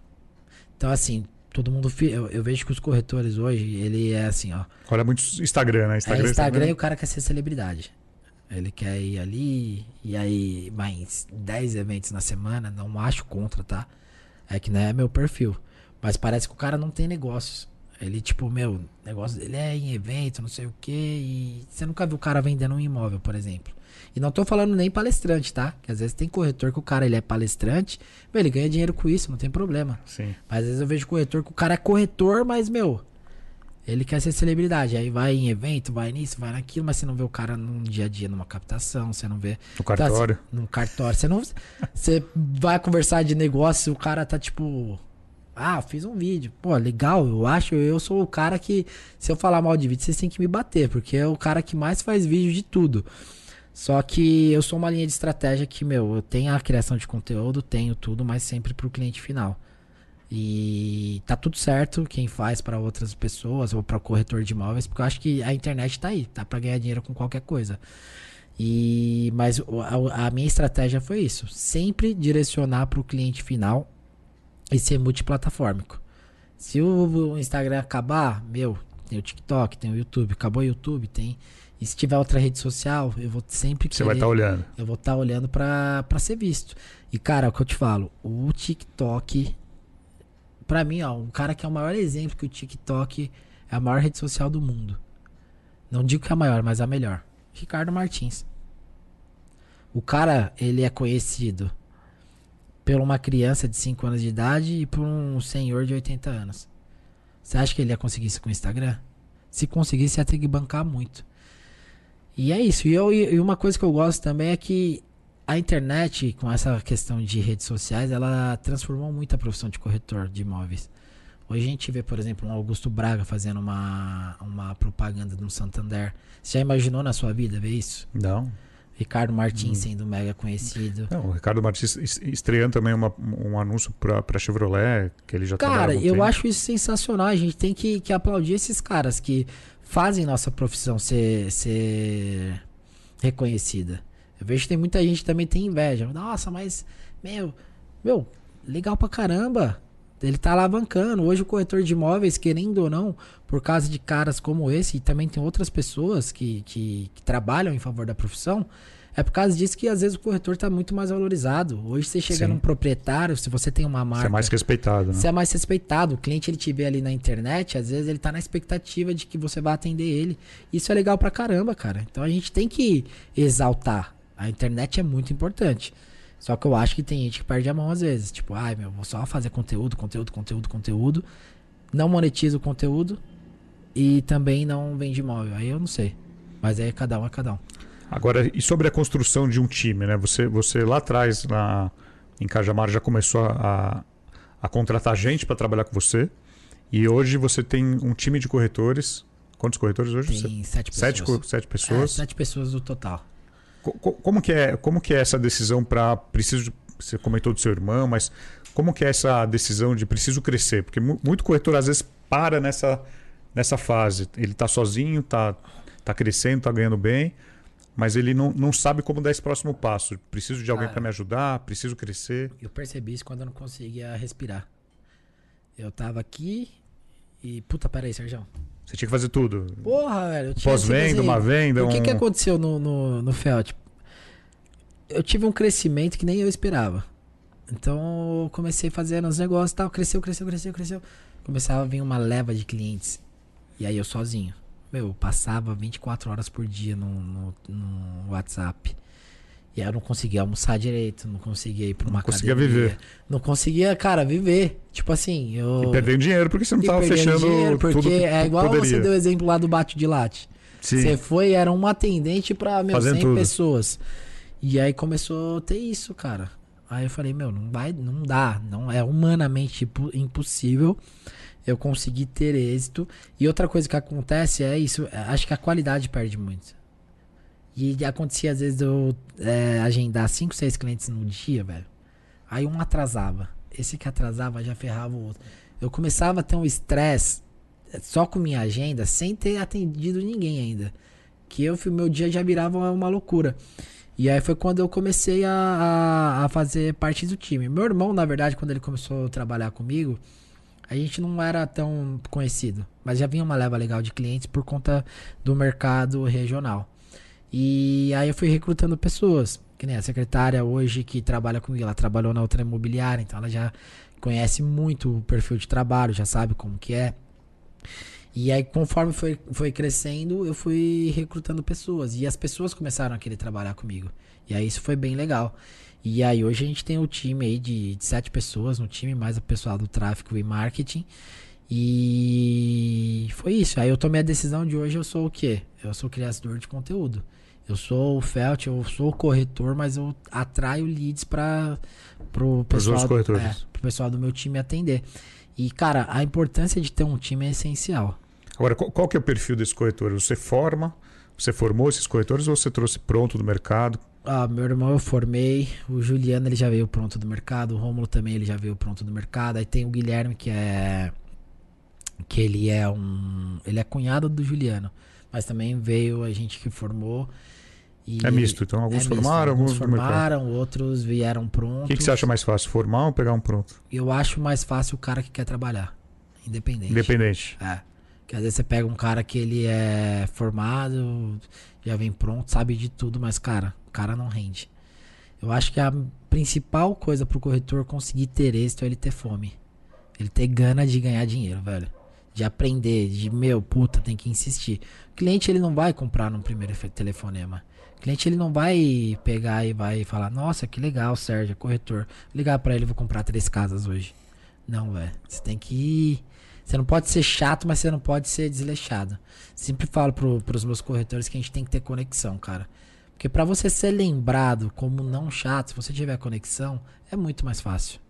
Então, assim, todo mundo. Eu, eu vejo que os corretores hoje, ele é assim, ó. Olha muito Instagram, né? É Instagram, Instagram e o cara quer ser celebridade. Ele quer ir ali, e aí mais 10 eventos na semana, não acho contra, tá? É que não é meu perfil. Mas parece que o cara não tem negócios. Ele, tipo, meu, negócio dele é em evento, não sei o quê. E você nunca viu o cara vendendo um imóvel, por exemplo. E não tô falando nem palestrante, tá? Que às vezes tem corretor que o cara ele é palestrante, meu, ele ganha dinheiro com isso, não tem problema. Sim. Mas às vezes eu vejo corretor que o cara é corretor, mas, meu, ele quer ser celebridade. Aí vai em evento, vai nisso, vai naquilo, mas você não vê o cara num dia a dia, numa captação, você não vê. No cartório. Tá, num cartório. Você não. Você vai conversar de negócio, o cara tá tipo. Ah, fiz um vídeo. Pô, legal, eu acho. Eu sou o cara que, se eu falar mal de vídeo, vocês têm que me bater, porque é o cara que mais faz vídeo de tudo. Só que eu sou uma linha de estratégia que, meu, eu tenho a criação de conteúdo, tenho tudo, mas sempre pro cliente final. E tá tudo certo quem faz para outras pessoas ou para corretor de imóveis, porque eu acho que a internet tá aí, tá para ganhar dinheiro com qualquer coisa. E mas a, a minha estratégia foi isso, sempre direcionar para o cliente final e ser multiplataformico. Se o Instagram acabar, meu, tem o TikTok, tem o YouTube, acabou o YouTube, tem e se tiver outra rede social, eu vou sempre Você vai querer- estar olhando. eu vou estar olhando pra, pra ser visto. E, cara, é o que eu te falo, o TikTok, pra mim, ó, um cara que é o maior exemplo que o TikTok é a maior rede social do mundo. Não digo que é a maior, mas a melhor. Ricardo Martins. O cara, ele é conhecido por uma criança de 5 anos de idade e por um senhor de 80 anos. Você acha que ele ia conseguir isso com o Instagram? Se conseguisse, ia ter que bancar muito. E é isso. E, eu, e uma coisa que eu gosto também é que a internet, com essa questão de redes sociais, ela transformou muito a profissão de corretor de imóveis. Hoje a gente vê, por exemplo, um Augusto Braga fazendo uma, uma propaganda no Santander. Você já imaginou na sua vida ver isso? Não. Ricardo Martins sendo mega conhecido. Não, o Ricardo Martins es- estreando também uma- um anúncio para Chevrolet, que ele já Cara, há algum eu tempo. acho isso sensacional. A gente tem que, que aplaudir esses caras que fazem nossa profissão ser, ser reconhecida. Eu vejo que tem muita gente que também tem inveja. Nossa, mas, meu, meu, legal pra caramba. Ele tá alavancando. Hoje o corretor de imóveis, querendo ou não, por causa de caras como esse, e também tem outras pessoas que, que, que trabalham em favor da profissão, é por causa disso que às vezes o corretor tá muito mais valorizado. Hoje você chega Sim. num proprietário, se você tem uma marca. Você é mais respeitado, né? Você é mais respeitado. O cliente ele te vê ali na internet, às vezes ele tá na expectativa de que você vai atender ele. Isso é legal pra caramba, cara. Então a gente tem que exaltar. A internet é muito importante. Só que eu acho que tem gente que perde a mão às vezes. Tipo, ai meu, vou só fazer conteúdo, conteúdo, conteúdo, conteúdo. Não monetiza o conteúdo e também não vende imóvel. Aí eu não sei. Mas aí cada um é cada um. Agora, e sobre a construção de um time, né? Você, você lá atrás, na, em Cajamar, já começou a, a contratar gente para trabalhar com você. E hoje você tem um time de corretores. Quantos corretores hoje? Tem sete pessoas. sete, sete É, pessoas. sete pessoas do total. Co- co- Como que é, como que é essa decisão para preciso você comentou do seu irmão, mas como que é essa decisão de preciso crescer? Porque mu- muito corretor às vezes para nessa nessa fase. Ele está sozinho, está tá crescendo, está ganhando bem, mas ele não, não sabe como dar esse próximo passo. Preciso de alguém para me ajudar, preciso crescer. Eu percebi isso quando eu não conseguia respirar. Eu tava aqui e. Puta, peraí, Sérgio. Você tinha que fazer tudo. Porra, velho. Pós-venda, uma venda, O que, um... que aconteceu no, no, no Felt? Eu tive um crescimento que nem eu esperava. Então eu comecei fazendo os negócios e tal. Cresceu, cresceu, cresceu, cresceu. Começava a vir uma leva de clientes. E aí eu sozinho. Meu, eu passava 24 horas por dia no, no, no WhatsApp. E aí eu não conseguia almoçar direito, não conseguia ir pra uma Não conseguia academia. viver. Não conseguia, cara, viver. Tipo assim, eu. E perdendo dinheiro porque você não e perdendo fechando dinheiro, porque tudo que é igual poderia. você deu o exemplo lá do bate de latte. Sim. Você foi, era um atendente pra, meu, Fazendo 100 tudo. pessoas. E aí começou a ter isso, cara. Aí eu falei, meu, não vai, não dá, não é humanamente impo- impossível eu conseguir ter êxito. E outra coisa que acontece é isso, é, acho que a qualidade perde muito. E acontecia às vezes eu é, agendar 5, 6 clientes no dia, velho. Aí um atrasava. Esse que atrasava já ferrava o outro. Eu começava a ter um estresse só com minha agenda, sem ter atendido ninguém ainda. Que eu, meu dia já virava uma loucura. E aí foi quando eu comecei a, a, a, fazer parte do time. Meu irmão, na verdade, quando ele começou a trabalhar comigo, a gente não era tão conhecido. Mas já vinha uma leva legal de clientes por conta do mercado regional. E aí eu fui recrutando pessoas. Que nem a secretária hoje que trabalha comigo, ela trabalhou na outra imobiliária, então ela já conhece muito o perfil de trabalho, já sabe como que é. E aí, conforme foi, foi crescendo, eu fui recrutando pessoas. E as pessoas começaram a querer trabalhar comigo. E aí isso foi bem legal. E aí hoje a gente tem o um time aí de, de sete pessoas no time, mais o pessoal do tráfego e marketing. E foi isso. Aí eu tomei a decisão de hoje eu sou o quê? Eu sou criador de conteúdo. Eu sou o Felt, eu sou o corretor, mas eu atraio leads para pro pessoal, é, pro pessoal do meu time atender. E, cara, a importância de ter um time é essencial. Agora, qual, qual que é o perfil desse corretor? Você forma, você formou esses corretores ou você trouxe pronto do mercado? Ah, meu irmão eu formei, o Juliano ele já veio pronto do mercado, o Rômulo também ele já veio pronto do mercado. Aí tem o Guilherme que é que ele é um, ele é cunhado do Juliano, mas também veio a gente que formou. é misto, então alguns é formaram, misto. alguns formaram, outros vieram prontos. O que, que, você acha mais fácil, formar ou pegar um pronto? Eu acho mais fácil o cara que quer trabalhar, independente. Independente. É. Que às vezes você pega um cara que ele é formado, já vem pronto, sabe de tudo, mas cara, cara não rende. Eu acho que a principal coisa pro corretor conseguir ter êxito é ele ter fome. Ele ter gana de ganhar dinheiro, velho. De aprender, de meu, puta, tem que insistir. O cliente ele não vai comprar no primeiro telefonema. O cliente ele não vai pegar e vai falar: "Nossa, que legal, Sérgio, é corretor. Vou ligar para ele, vou comprar três casas hoje". Não, velho. Você tem que ir você não pode ser chato, mas você não pode ser desleixado. Sempre falo pro, pros meus corretores que a gente tem que ter conexão, cara. Porque para você ser lembrado como não chato, se você tiver conexão, é muito mais fácil.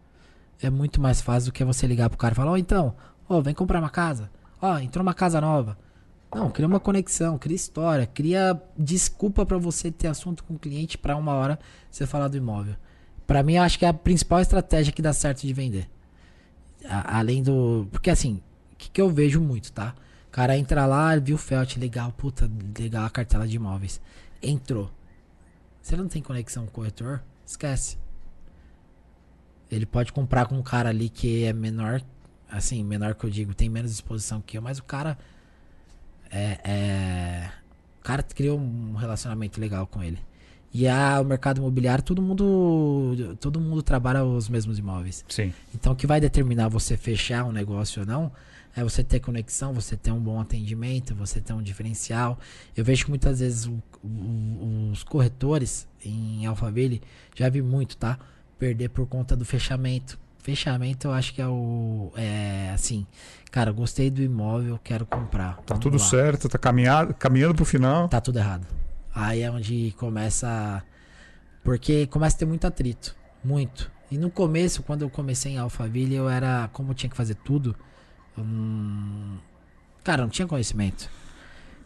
É muito mais fácil do que você ligar pro cara e falar: Ó, oh, então, ó, oh, vem comprar uma casa. Ó, oh, entrou uma casa nova. Não, cria uma conexão, cria história, cria desculpa para você ter assunto com o cliente para uma hora você falar do imóvel. Para mim, eu acho que é a principal estratégia que dá certo de vender. A, além do. Porque assim, o que, que, eu vejo muito, tá? O cara entra lá, viu o Felt, legal, puta, legal a cartela de imóveis. Entrou. Você não tem conexão com o corretor? Esquece. Ele pode comprar com um cara ali que é menor, assim, menor que eu digo, tem menos exposição que eu, mas o cara. É. é o cara criou um relacionamento legal com ele. E a, o mercado imobiliário, todo mundo, todo mundo trabalha os mesmos imóveis. Sim. Então, o que vai determinar você fechar um negócio ou não é você ter conexão, você ter um bom atendimento, você ter um diferencial. Eu vejo que muitas vezes o, o, os corretores em Alphaville, já vi muito, tá? Perder por conta do fechamento. Fechamento eu acho que é o. É assim. Cara, gostei do imóvel, quero comprar. Tá tudo lá. certo, tá caminhado, caminhando pro final. Tá tudo errado. Aí é onde começa. Porque começa a ter muito atrito. Muito. E no começo, quando eu comecei em Alphaville, eu era. Como eu tinha que fazer tudo. Hum, cara, não tinha conhecimento.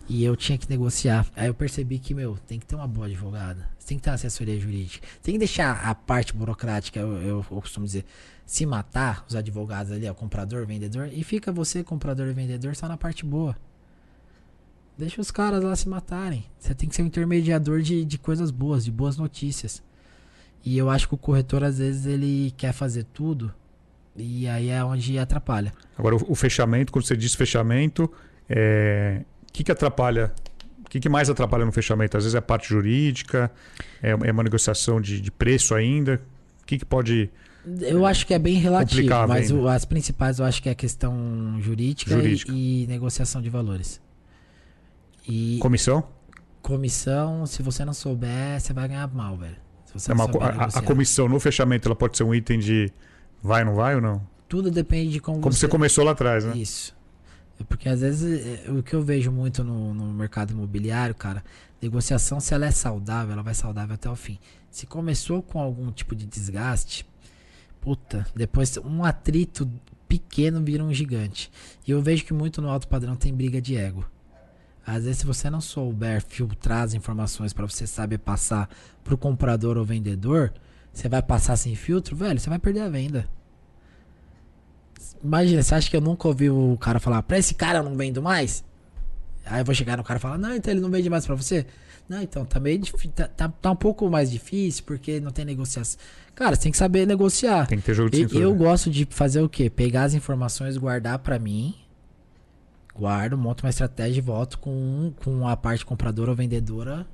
E eu tinha que negociar. Aí eu percebi que, meu, tem que ter uma boa advogada. Tem que ter uma assessoria jurídica. Tem que deixar a parte burocrática, eu, eu, eu costumo dizer, se matar, os advogados ali, o comprador, vendedor, e fica você, comprador e vendedor, só na parte boa. Deixa os caras lá se matarem. Você tem que ser um intermediador de, de coisas boas, de boas notícias. E eu acho que o corretor, às vezes, ele quer fazer tudo. E aí é onde atrapalha. Agora, o, o fechamento, quando você diz fechamento, o é... que, que atrapalha? O que, que mais atrapalha no fechamento? Às vezes é a parte jurídica, é, é uma negociação de, de preço ainda. O que, que pode. Eu acho que é bem relativo, mas o, as principais eu acho que é a questão jurídica, jurídica. E, e negociação de valores. E comissão? Comissão, se você não souber, você vai ganhar mal, velho. É uma, a, a, comissão no fechamento ela pode ser um item de vai, não vai ou não? Tudo depende de como, como você... você começou lá atrás, né? Isso. Porque às vezes é, o que eu vejo muito no, no mercado imobiliário, cara, negociação, se ela é saudável, ela vai saudável até o fim. Se começou com algum tipo de desgaste, puta, depois um atrito pequeno vira um gigante. E eu vejo que muito no alto padrão tem briga de ego. Às vezes, se você não souber filtrar as informações para você saber passar pro comprador ou vendedor, você vai passar sem filtro, velho, você vai perder a venda. Imagina, você acha que eu nunca ouvi o cara falar, pra esse cara eu não vendo mais? Aí eu vou chegar no cara e falar, não, então ele não vende mais pra você? Não, então tá meio difícil, tá, tá, tá um pouco mais difícil porque não tem negociação. Cara, você tem que saber negociar. Tem que ter jogo de E- cintura. Eu gosto de fazer o quê? Pegar as informações, guardar pra mim, guardo, monto uma estratégia e volto com, com a parte compradora ou vendedora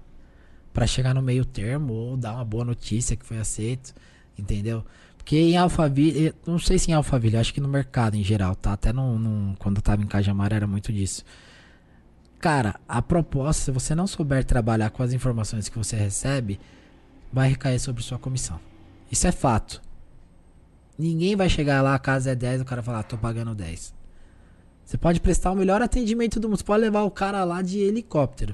pra chegar no meio termo ou dar uma boa notícia que foi aceito, entendeu? Porque em Alphaville, eu não sei se em Alphaville, acho que no mercado em geral, tá? Até no, no- quando eu tava em Cajamar era muito disso. Cara, a proposta, se você não souber trabalhar com as informações que você recebe, vai recair sobre sua comissão. Isso é fato. Ninguém vai chegar lá, a casa é 10, o cara falar, tô pagando 10. Você pode prestar o melhor atendimento do mundo. Você pode levar o cara lá de helicóptero.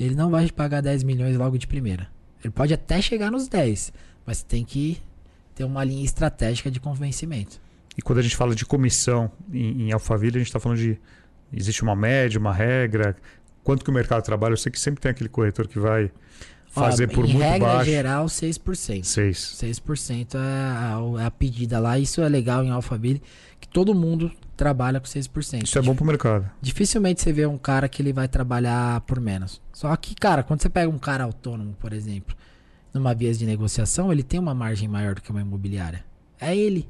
Ele não vai te pagar 10 milhões logo de primeira. Ele pode até chegar nos 10, mas tem que ter uma linha estratégica de convencimento. E quando a gente fala de comissão em, em Alphaville, a gente está falando de. Existe uma média, uma regra? Quanto que o mercado trabalha? Eu sei que sempre tem aquele corretor que vai fazer Ó, por em muito regra baixo. geral, 6%. Seis. 6% é a, é a pedida lá. Isso é legal em Alphaville, que todo mundo trabalha com 6%. Isso é bom pro mercado. Dificilmente você vê um cara que ele vai trabalhar por menos. Só que, cara, quando você pega um cara autônomo, por exemplo, numa vias de negociação, ele tem uma margem maior do que uma imobiliária. É ele.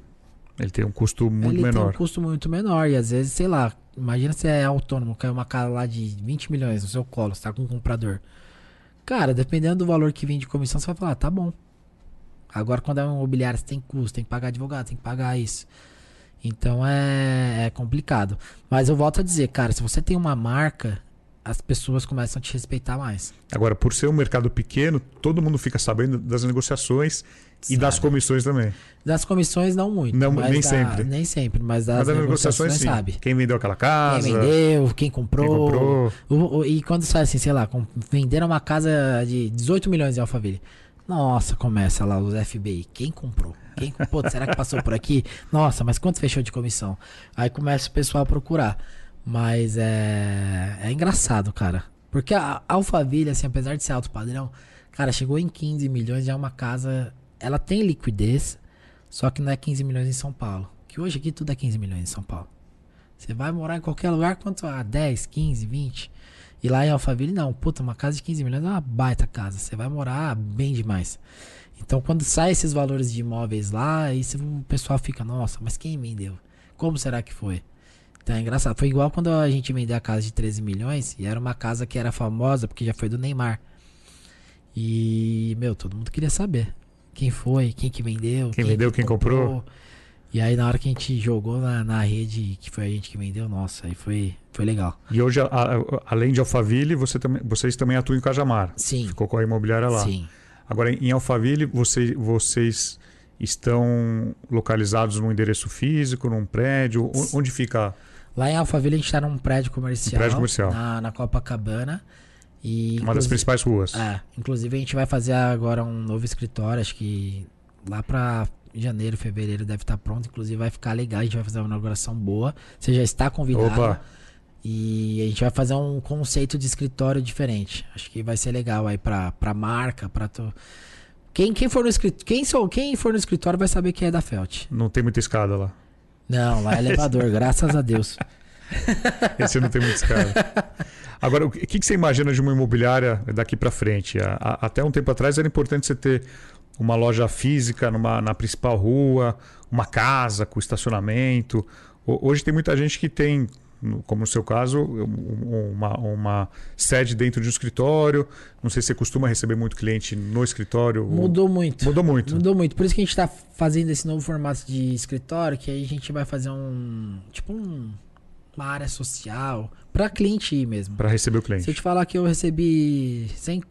Ele tem um custo muito ele tem menor. um custo muito menor. E às vezes, sei lá, imagina você é autônomo, cai uma casa lá de 20 milhões no seu colo, você tá com um comprador. Cara, dependendo do valor que vem de comissão, você vai falar, ah, tá bom. Agora, quando é um imobiliário, você tem custo, tem que pagar advogado, tem que pagar isso. Então é, é complicado. Mas eu volto a dizer, cara, se você tem uma marca, as pessoas começam a te respeitar mais. Agora, por ser um mercado pequeno, todo mundo fica sabendo das negociações e das Sabe. comissões também. Das comissões, não muito. Não, nem da- sempre. Nem sempre, mas das Mas das negociações, negociações, sim. sabe. Quem vendeu aquela casa, Quem vendeu, quem comprou. quem comprou. O- o- e quando sai assim, sei lá, com- venderam uma casa de 18 milhões em Alphaville. Nossa, começa lá os FBI. Quem comprou? Quem, pô, será que passou por aqui? Nossa, mas quanto fechou de comissão? Aí começa o pessoal a procurar. Mas é, é engraçado, cara. Porque a Alphaville, assim, apesar de ser alto padrão, cara, chegou em 15 milhões, já é uma casa. Ela tem liquidez, só que não é 15 milhões em São Paulo. Que hoje aqui tudo é 15 milhões em São Paulo. Você vai morar em qualquer lugar, quanto a 10, 15, 20. E lá em Alphaville, não. Puta, uma casa de 15 milhões é uma baita casa. Você vai morar bem demais. Então, quando sai esses valores de imóveis lá, aí o pessoal fica, nossa, mas quem vendeu? Como será que foi? Então é engraçado. Foi igual quando a gente vendeu a casa de 13 milhões e era uma casa que era famosa porque já foi do Neymar. E, meu, todo mundo queria saber quem foi, quem que vendeu, Quem vendeu, quem comprou. E aí na hora que a gente jogou na, na rede, que foi a gente que vendeu, nossa, aí foi, foi legal. E hoje, a- a- além de Alphaville, você também, vocês também atuam em Cajamar. Sim, Ficou com a imobiliária lá. sim. Agora, em Alphaville, você- vocês estão localizados num endereço físico, num prédio? Onde fica? Lá em Alphaville a gente tá num prédio comercial. Um prédio comercial. Na, na Copacabana. E, Uma das principais ruas. É, inclusive a gente vai fazer agora um novo escritório, acho que lá pra janeiro, fevereiro deve estar pronto, inclusive vai ficar legal, a gente vai fazer uma inauguração boa. Você já está convidado. Opa, E a gente vai fazer um conceito de escritório diferente. Acho que vai ser legal aí pra, pra marca, pra tu... Quem, quem, for no escritório, quem, sou, quem for no escritório vai saber que é da Felt. não tem muita escada lá. Não, lá é elevador, graças a Deus. Esse não tem muita escada. Agora, o que, que você imagina de uma imobiliária daqui para frente? Até um tempo atrás era importante você ter uma loja física numa, na principal rua, uma casa com estacionamento. Ho- Hoje tem muita gente que tem, como no seu caso, um- uma, uma sede dentro de um escritório. Não sei se você costuma receber muito cliente no escritório. Mudou muito. Mudou muito. Mudou muito. Por isso que a gente tá fazendo esse novo formato de escritório, que aí a gente vai fazer um. Tipo um. Uma área social. Pra cliente ir mesmo. Para receber o Se eu cliente. te falar que eu recebi 100,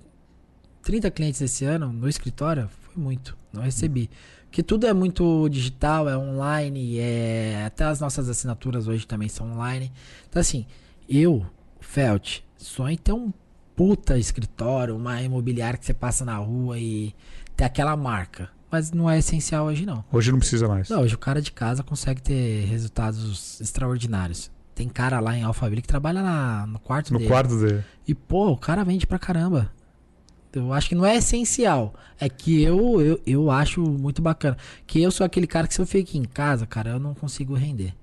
30 clientes esse ano no escritório, foi muito. Não recebi. Porque tudo é muito digital, é online, é até as nossas assinaturas hoje também são online. Então assim, eu, Felt, sonho em ter um puta escritório, uma imobiliária que você passa na rua e ter aquela marca. Mas não é essencial hoje não. Hoje não precisa mais. Não, hoje o cara de casa consegue ter resultados extraordinários. tem cara lá em Alphaville que trabalha na, no quarto No dele. quarto dele. E, pô, o cara vende pra caramba. Eu acho que não é essencial. É que eu, eu, eu acho muito bacana. Que eu sou aquele cara que se eu fico em casa, cara, eu não consigo render.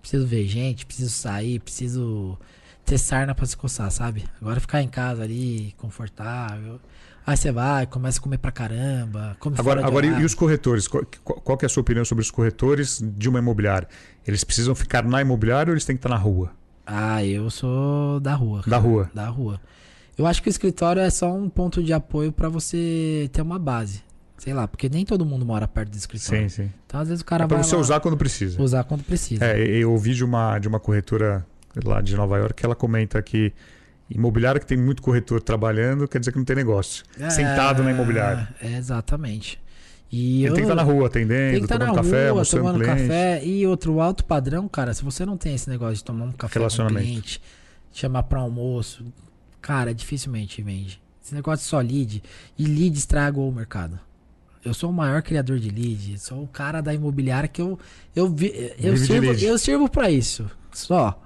Preciso ver gente, preciso sair, preciso ter sarna pra se coçar, sabe? Agora ficar em casa ali, confortável. Aí você vai, começa a comer pra caramba. Come Agora, agora e- os corretores? Qual, qual- é a sua opinião sobre os corretores de uma imobiliária? Eles precisam ficar na imobiliária ou eles têm que estar na rua? Ah, eu sou da rua. Da cara. rua. Da rua. Eu acho que o escritório é só um ponto de apoio pra você ter uma base. Sei lá, porque nem todo mundo mora perto do escritório. Sim, sim. Então, às vezes, o cara É para vai você lá usar quando precisa. usar quando precisa. É, eu ouvi de uma, de uma corretora lá de Nova York que ela comenta que imobiliária que tem muito corretor trabalhando quer dizer que não tem negócio. Sentado na imobiliária. É, exatamente. E Ele eu, tem que estar na rua tem atendendo, que estar na tomando café, rua, tomando cliente. café. E outro alto padrão, cara, se você não tem esse negócio de tomar um café com o Relacionamento. cliente, chamar pra almoço, cara, dificilmente vende. Esse negócio só lead. E lead estraga o mercado. Eu sou o maior criador de lead. Sou o cara da imobiliária que eu eu vi, eu sirvo, eu sirvo para isso. Só.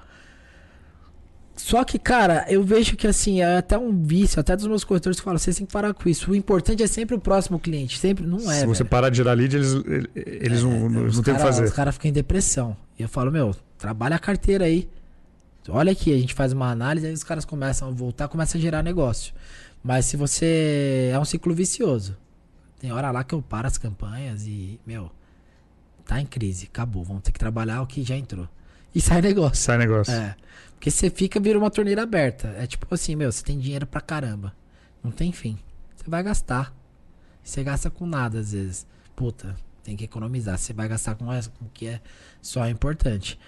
Só que, cara, eu vejo que assim, é até um vício, até dos meus corretores que falam, vocês têm que parar com isso. O importante é sempre o próximo cliente, sempre não é. Se você velho. parar de gerar lead, eles, eles não, não, Os não têm o que cara- fazer. Os caras ficam em depressão. E eu falo, meu, trabalha a carteira aí. Olha aqui, a gente faz uma análise, aí os caras começam a voltar, começa a gerar negócio. Mas se você. É um ciclo vicioso. Tem hora lá que eu paro as campanhas e, meu, tá em crise, acabou. Vamos ter que trabalhar o que já entrou. E sai negócio. Sai negócio. É. Porque você fica, vira uma torneira aberta. É tipo assim, meu, você tem dinheiro pra caramba. Não tem fim. Você vai gastar. Você gasta com nada, às vezes. Puta, tem que economizar. Você vai gastar com o que é só importante.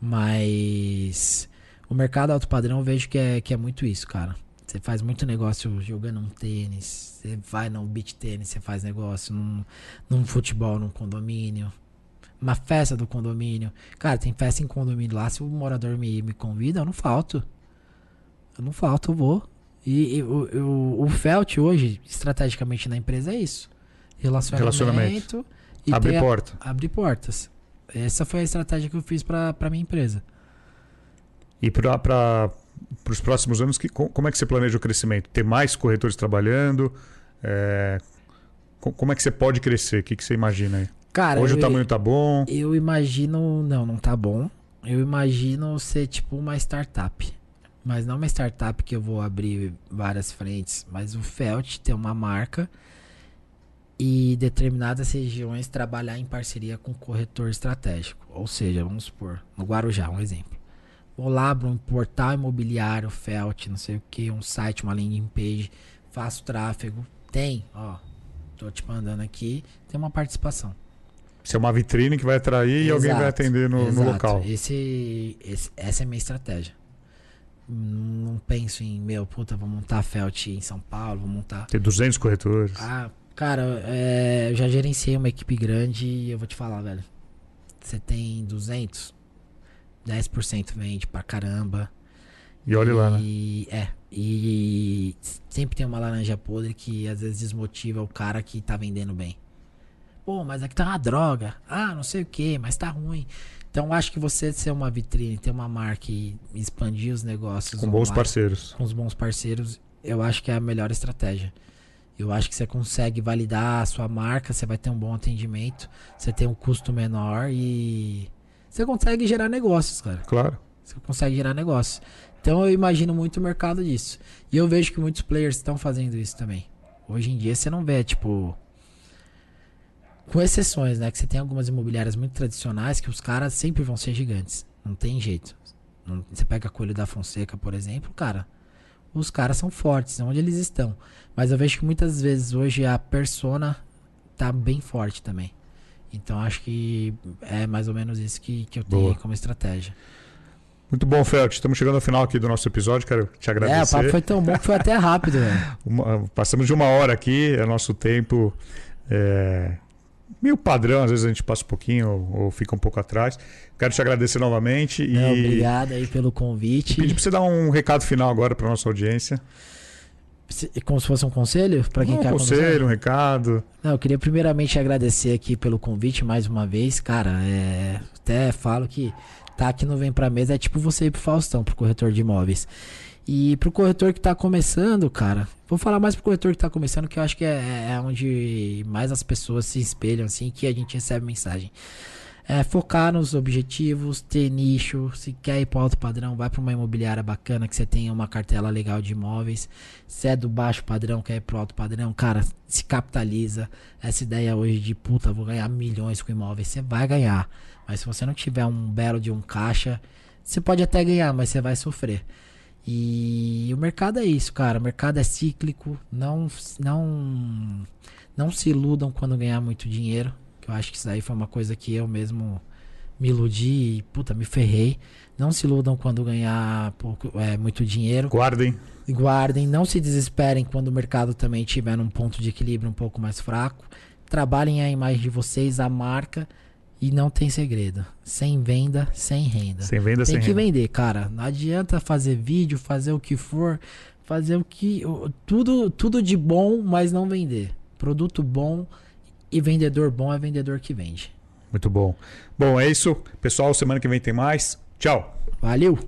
Mas o mercado alto padrão eu vejo que é, que é muito isso, cara. Você faz muito negócio jogando um tênis. Você vai no beach tênis, você faz negócio num, num futebol, num condomínio. Uma festa do condomínio. Cara, tem festa em condomínio lá. Se o morador me, me convida, eu não falto. Eu não falto, eu vou. E, e o, o, o Felt hoje, estrategicamente na empresa, é isso: relacionamento, Relacionamento. e Abrir a- porta. abrir portas. Essa foi a estratégia que eu fiz pra, pra minha empresa. E para os próximos anos, que, co- como é que você planeja o crescimento? Ter mais corretores trabalhando? É, co- como é que você pode crescer? O que, que você imagina aí? Cara, Hoje eu, o tamanho tá bom. eu imagino. Não, não tá bom. Eu imagino ser tipo uma startup. Mas não uma startup que eu vou abrir várias frentes. Mas o Felt ter uma marca e determinadas regiões trabalhar em parceria com corretor estratégico. Ou seja, vamos supor, no Guarujá, um exemplo. Vou lá, abro um portal imobiliário, Felt, não sei o que, um site, uma landing page, faço tráfego. Tem, ó, tô te mandando aqui, tem uma participação. Você é uma vitrine que vai atrair e alguém vai Exato, atender no, no exato. local. Esse, esse- essa é a minha estratégia. Não penso em, meu, puta, vou montar Felt em São Paulo, vou montar. Ter 200 corretores. Ah, cara, é, eu já gerenciei uma equipe grande e eu vou te falar, velho. Você tem 200, 10% vende pra caramba. e olhe lá, né? É. E sempre tem uma laranja podre que às vezes desmotiva o cara que tá vendendo bem. Pô, mas aqui tá uma droga. Ah, não sei o que, mas tá ruim. Então acho que você ser uma vitrine, ter uma marca e expandir os negócios Com bons online, parceiros. com os bons parceiros, eu acho que é a melhor estratégia. Eu acho que você consegue validar a sua marca, você vai ter um bom atendimento, você tem um custo menor e você consegue gerar negócios, cara. Claro. Você consegue gerar negócio. Então eu imagino muito o mercado disso. E eu vejo que muitos players estão fazendo isso também. Hoje em dia você não vê, tipo. Com exceções, né? Que você tem algumas imobiliárias muito tradicionais que os caras sempre vão ser gigantes. Não tem jeito. Não- Você pega a Coelho da Fonseca, por exemplo, cara. Os caras são fortes, onde eles estão. Mas eu vejo que muitas vezes hoje a persona tá bem forte também. Então acho que é mais ou menos isso que, que eu tenho Boa. como estratégia. Muito bom, Felt. Estamos chegando ao final aqui do nosso episódio. Quero te É, o agradecer. papo foi tão bom que foi até rápido. Uma- passamos de uma hora aqui, é nosso tempo é, meio padrão, às vezes a gente passa um pouquinho ou, ou fica um pouco atrás. Quero te agradecer novamente e Não, obrigado aí pelo convite. pedir para você dar um recado final agora para nossa audiência. Como se fosse um conselho para quem um quer conselho, um recado. Não, eu queria primeiramente agradecer aqui pelo convite mais uma vez. Cara, é, até falo que tá que não vem pra mesa é tipo você ir pro Faustão, pro corretor de imóveis. E pro corretor que tá começando, cara, vou falar mais pro corretor que tá começando, que eu acho que é, é onde mais as pessoas se espelham, assim, que a gente recebe mensagem. É, focar nos objetivos, ter nicho. Se quer ir para alto padrão, vai para uma imobiliária bacana que você tenha uma cartela legal de imóveis. Se é do baixo padrão, quer ir para alto padrão, cara, se capitaliza. Essa ideia hoje de puta, vou ganhar milhões com imóveis, você vai ganhar. Mas se você não tiver um belo de um caixa, você pode até ganhar, mas você vai sofrer. E o mercado é isso, cara. O mercado é cíclico. Não, não, não se iludam quando ganhar muito dinheiro. Que eu acho que isso aí foi uma coisa que eu mesmo me iludi e, puta, me ferrei. Não se iludam quando ganhar pouco, é, muito dinheiro. Guardem. Guardem, não se desesperem quando o mercado também estiver num ponto de equilíbrio um pouco mais fraco. Trabalhem a imagem de vocês, a marca. E não tem segredo. Sem venda, sem renda. Sem venda, tem sem que renda. vender, cara. Não adianta fazer vídeo, fazer o que for, fazer o que. Tudo, tudo de bom, mas não vender. Produto bom e vendedor bom é vendedor que vende. Muito bom. Bom, é isso. Pessoal, semana que vem tem mais. Tchau. Valeu.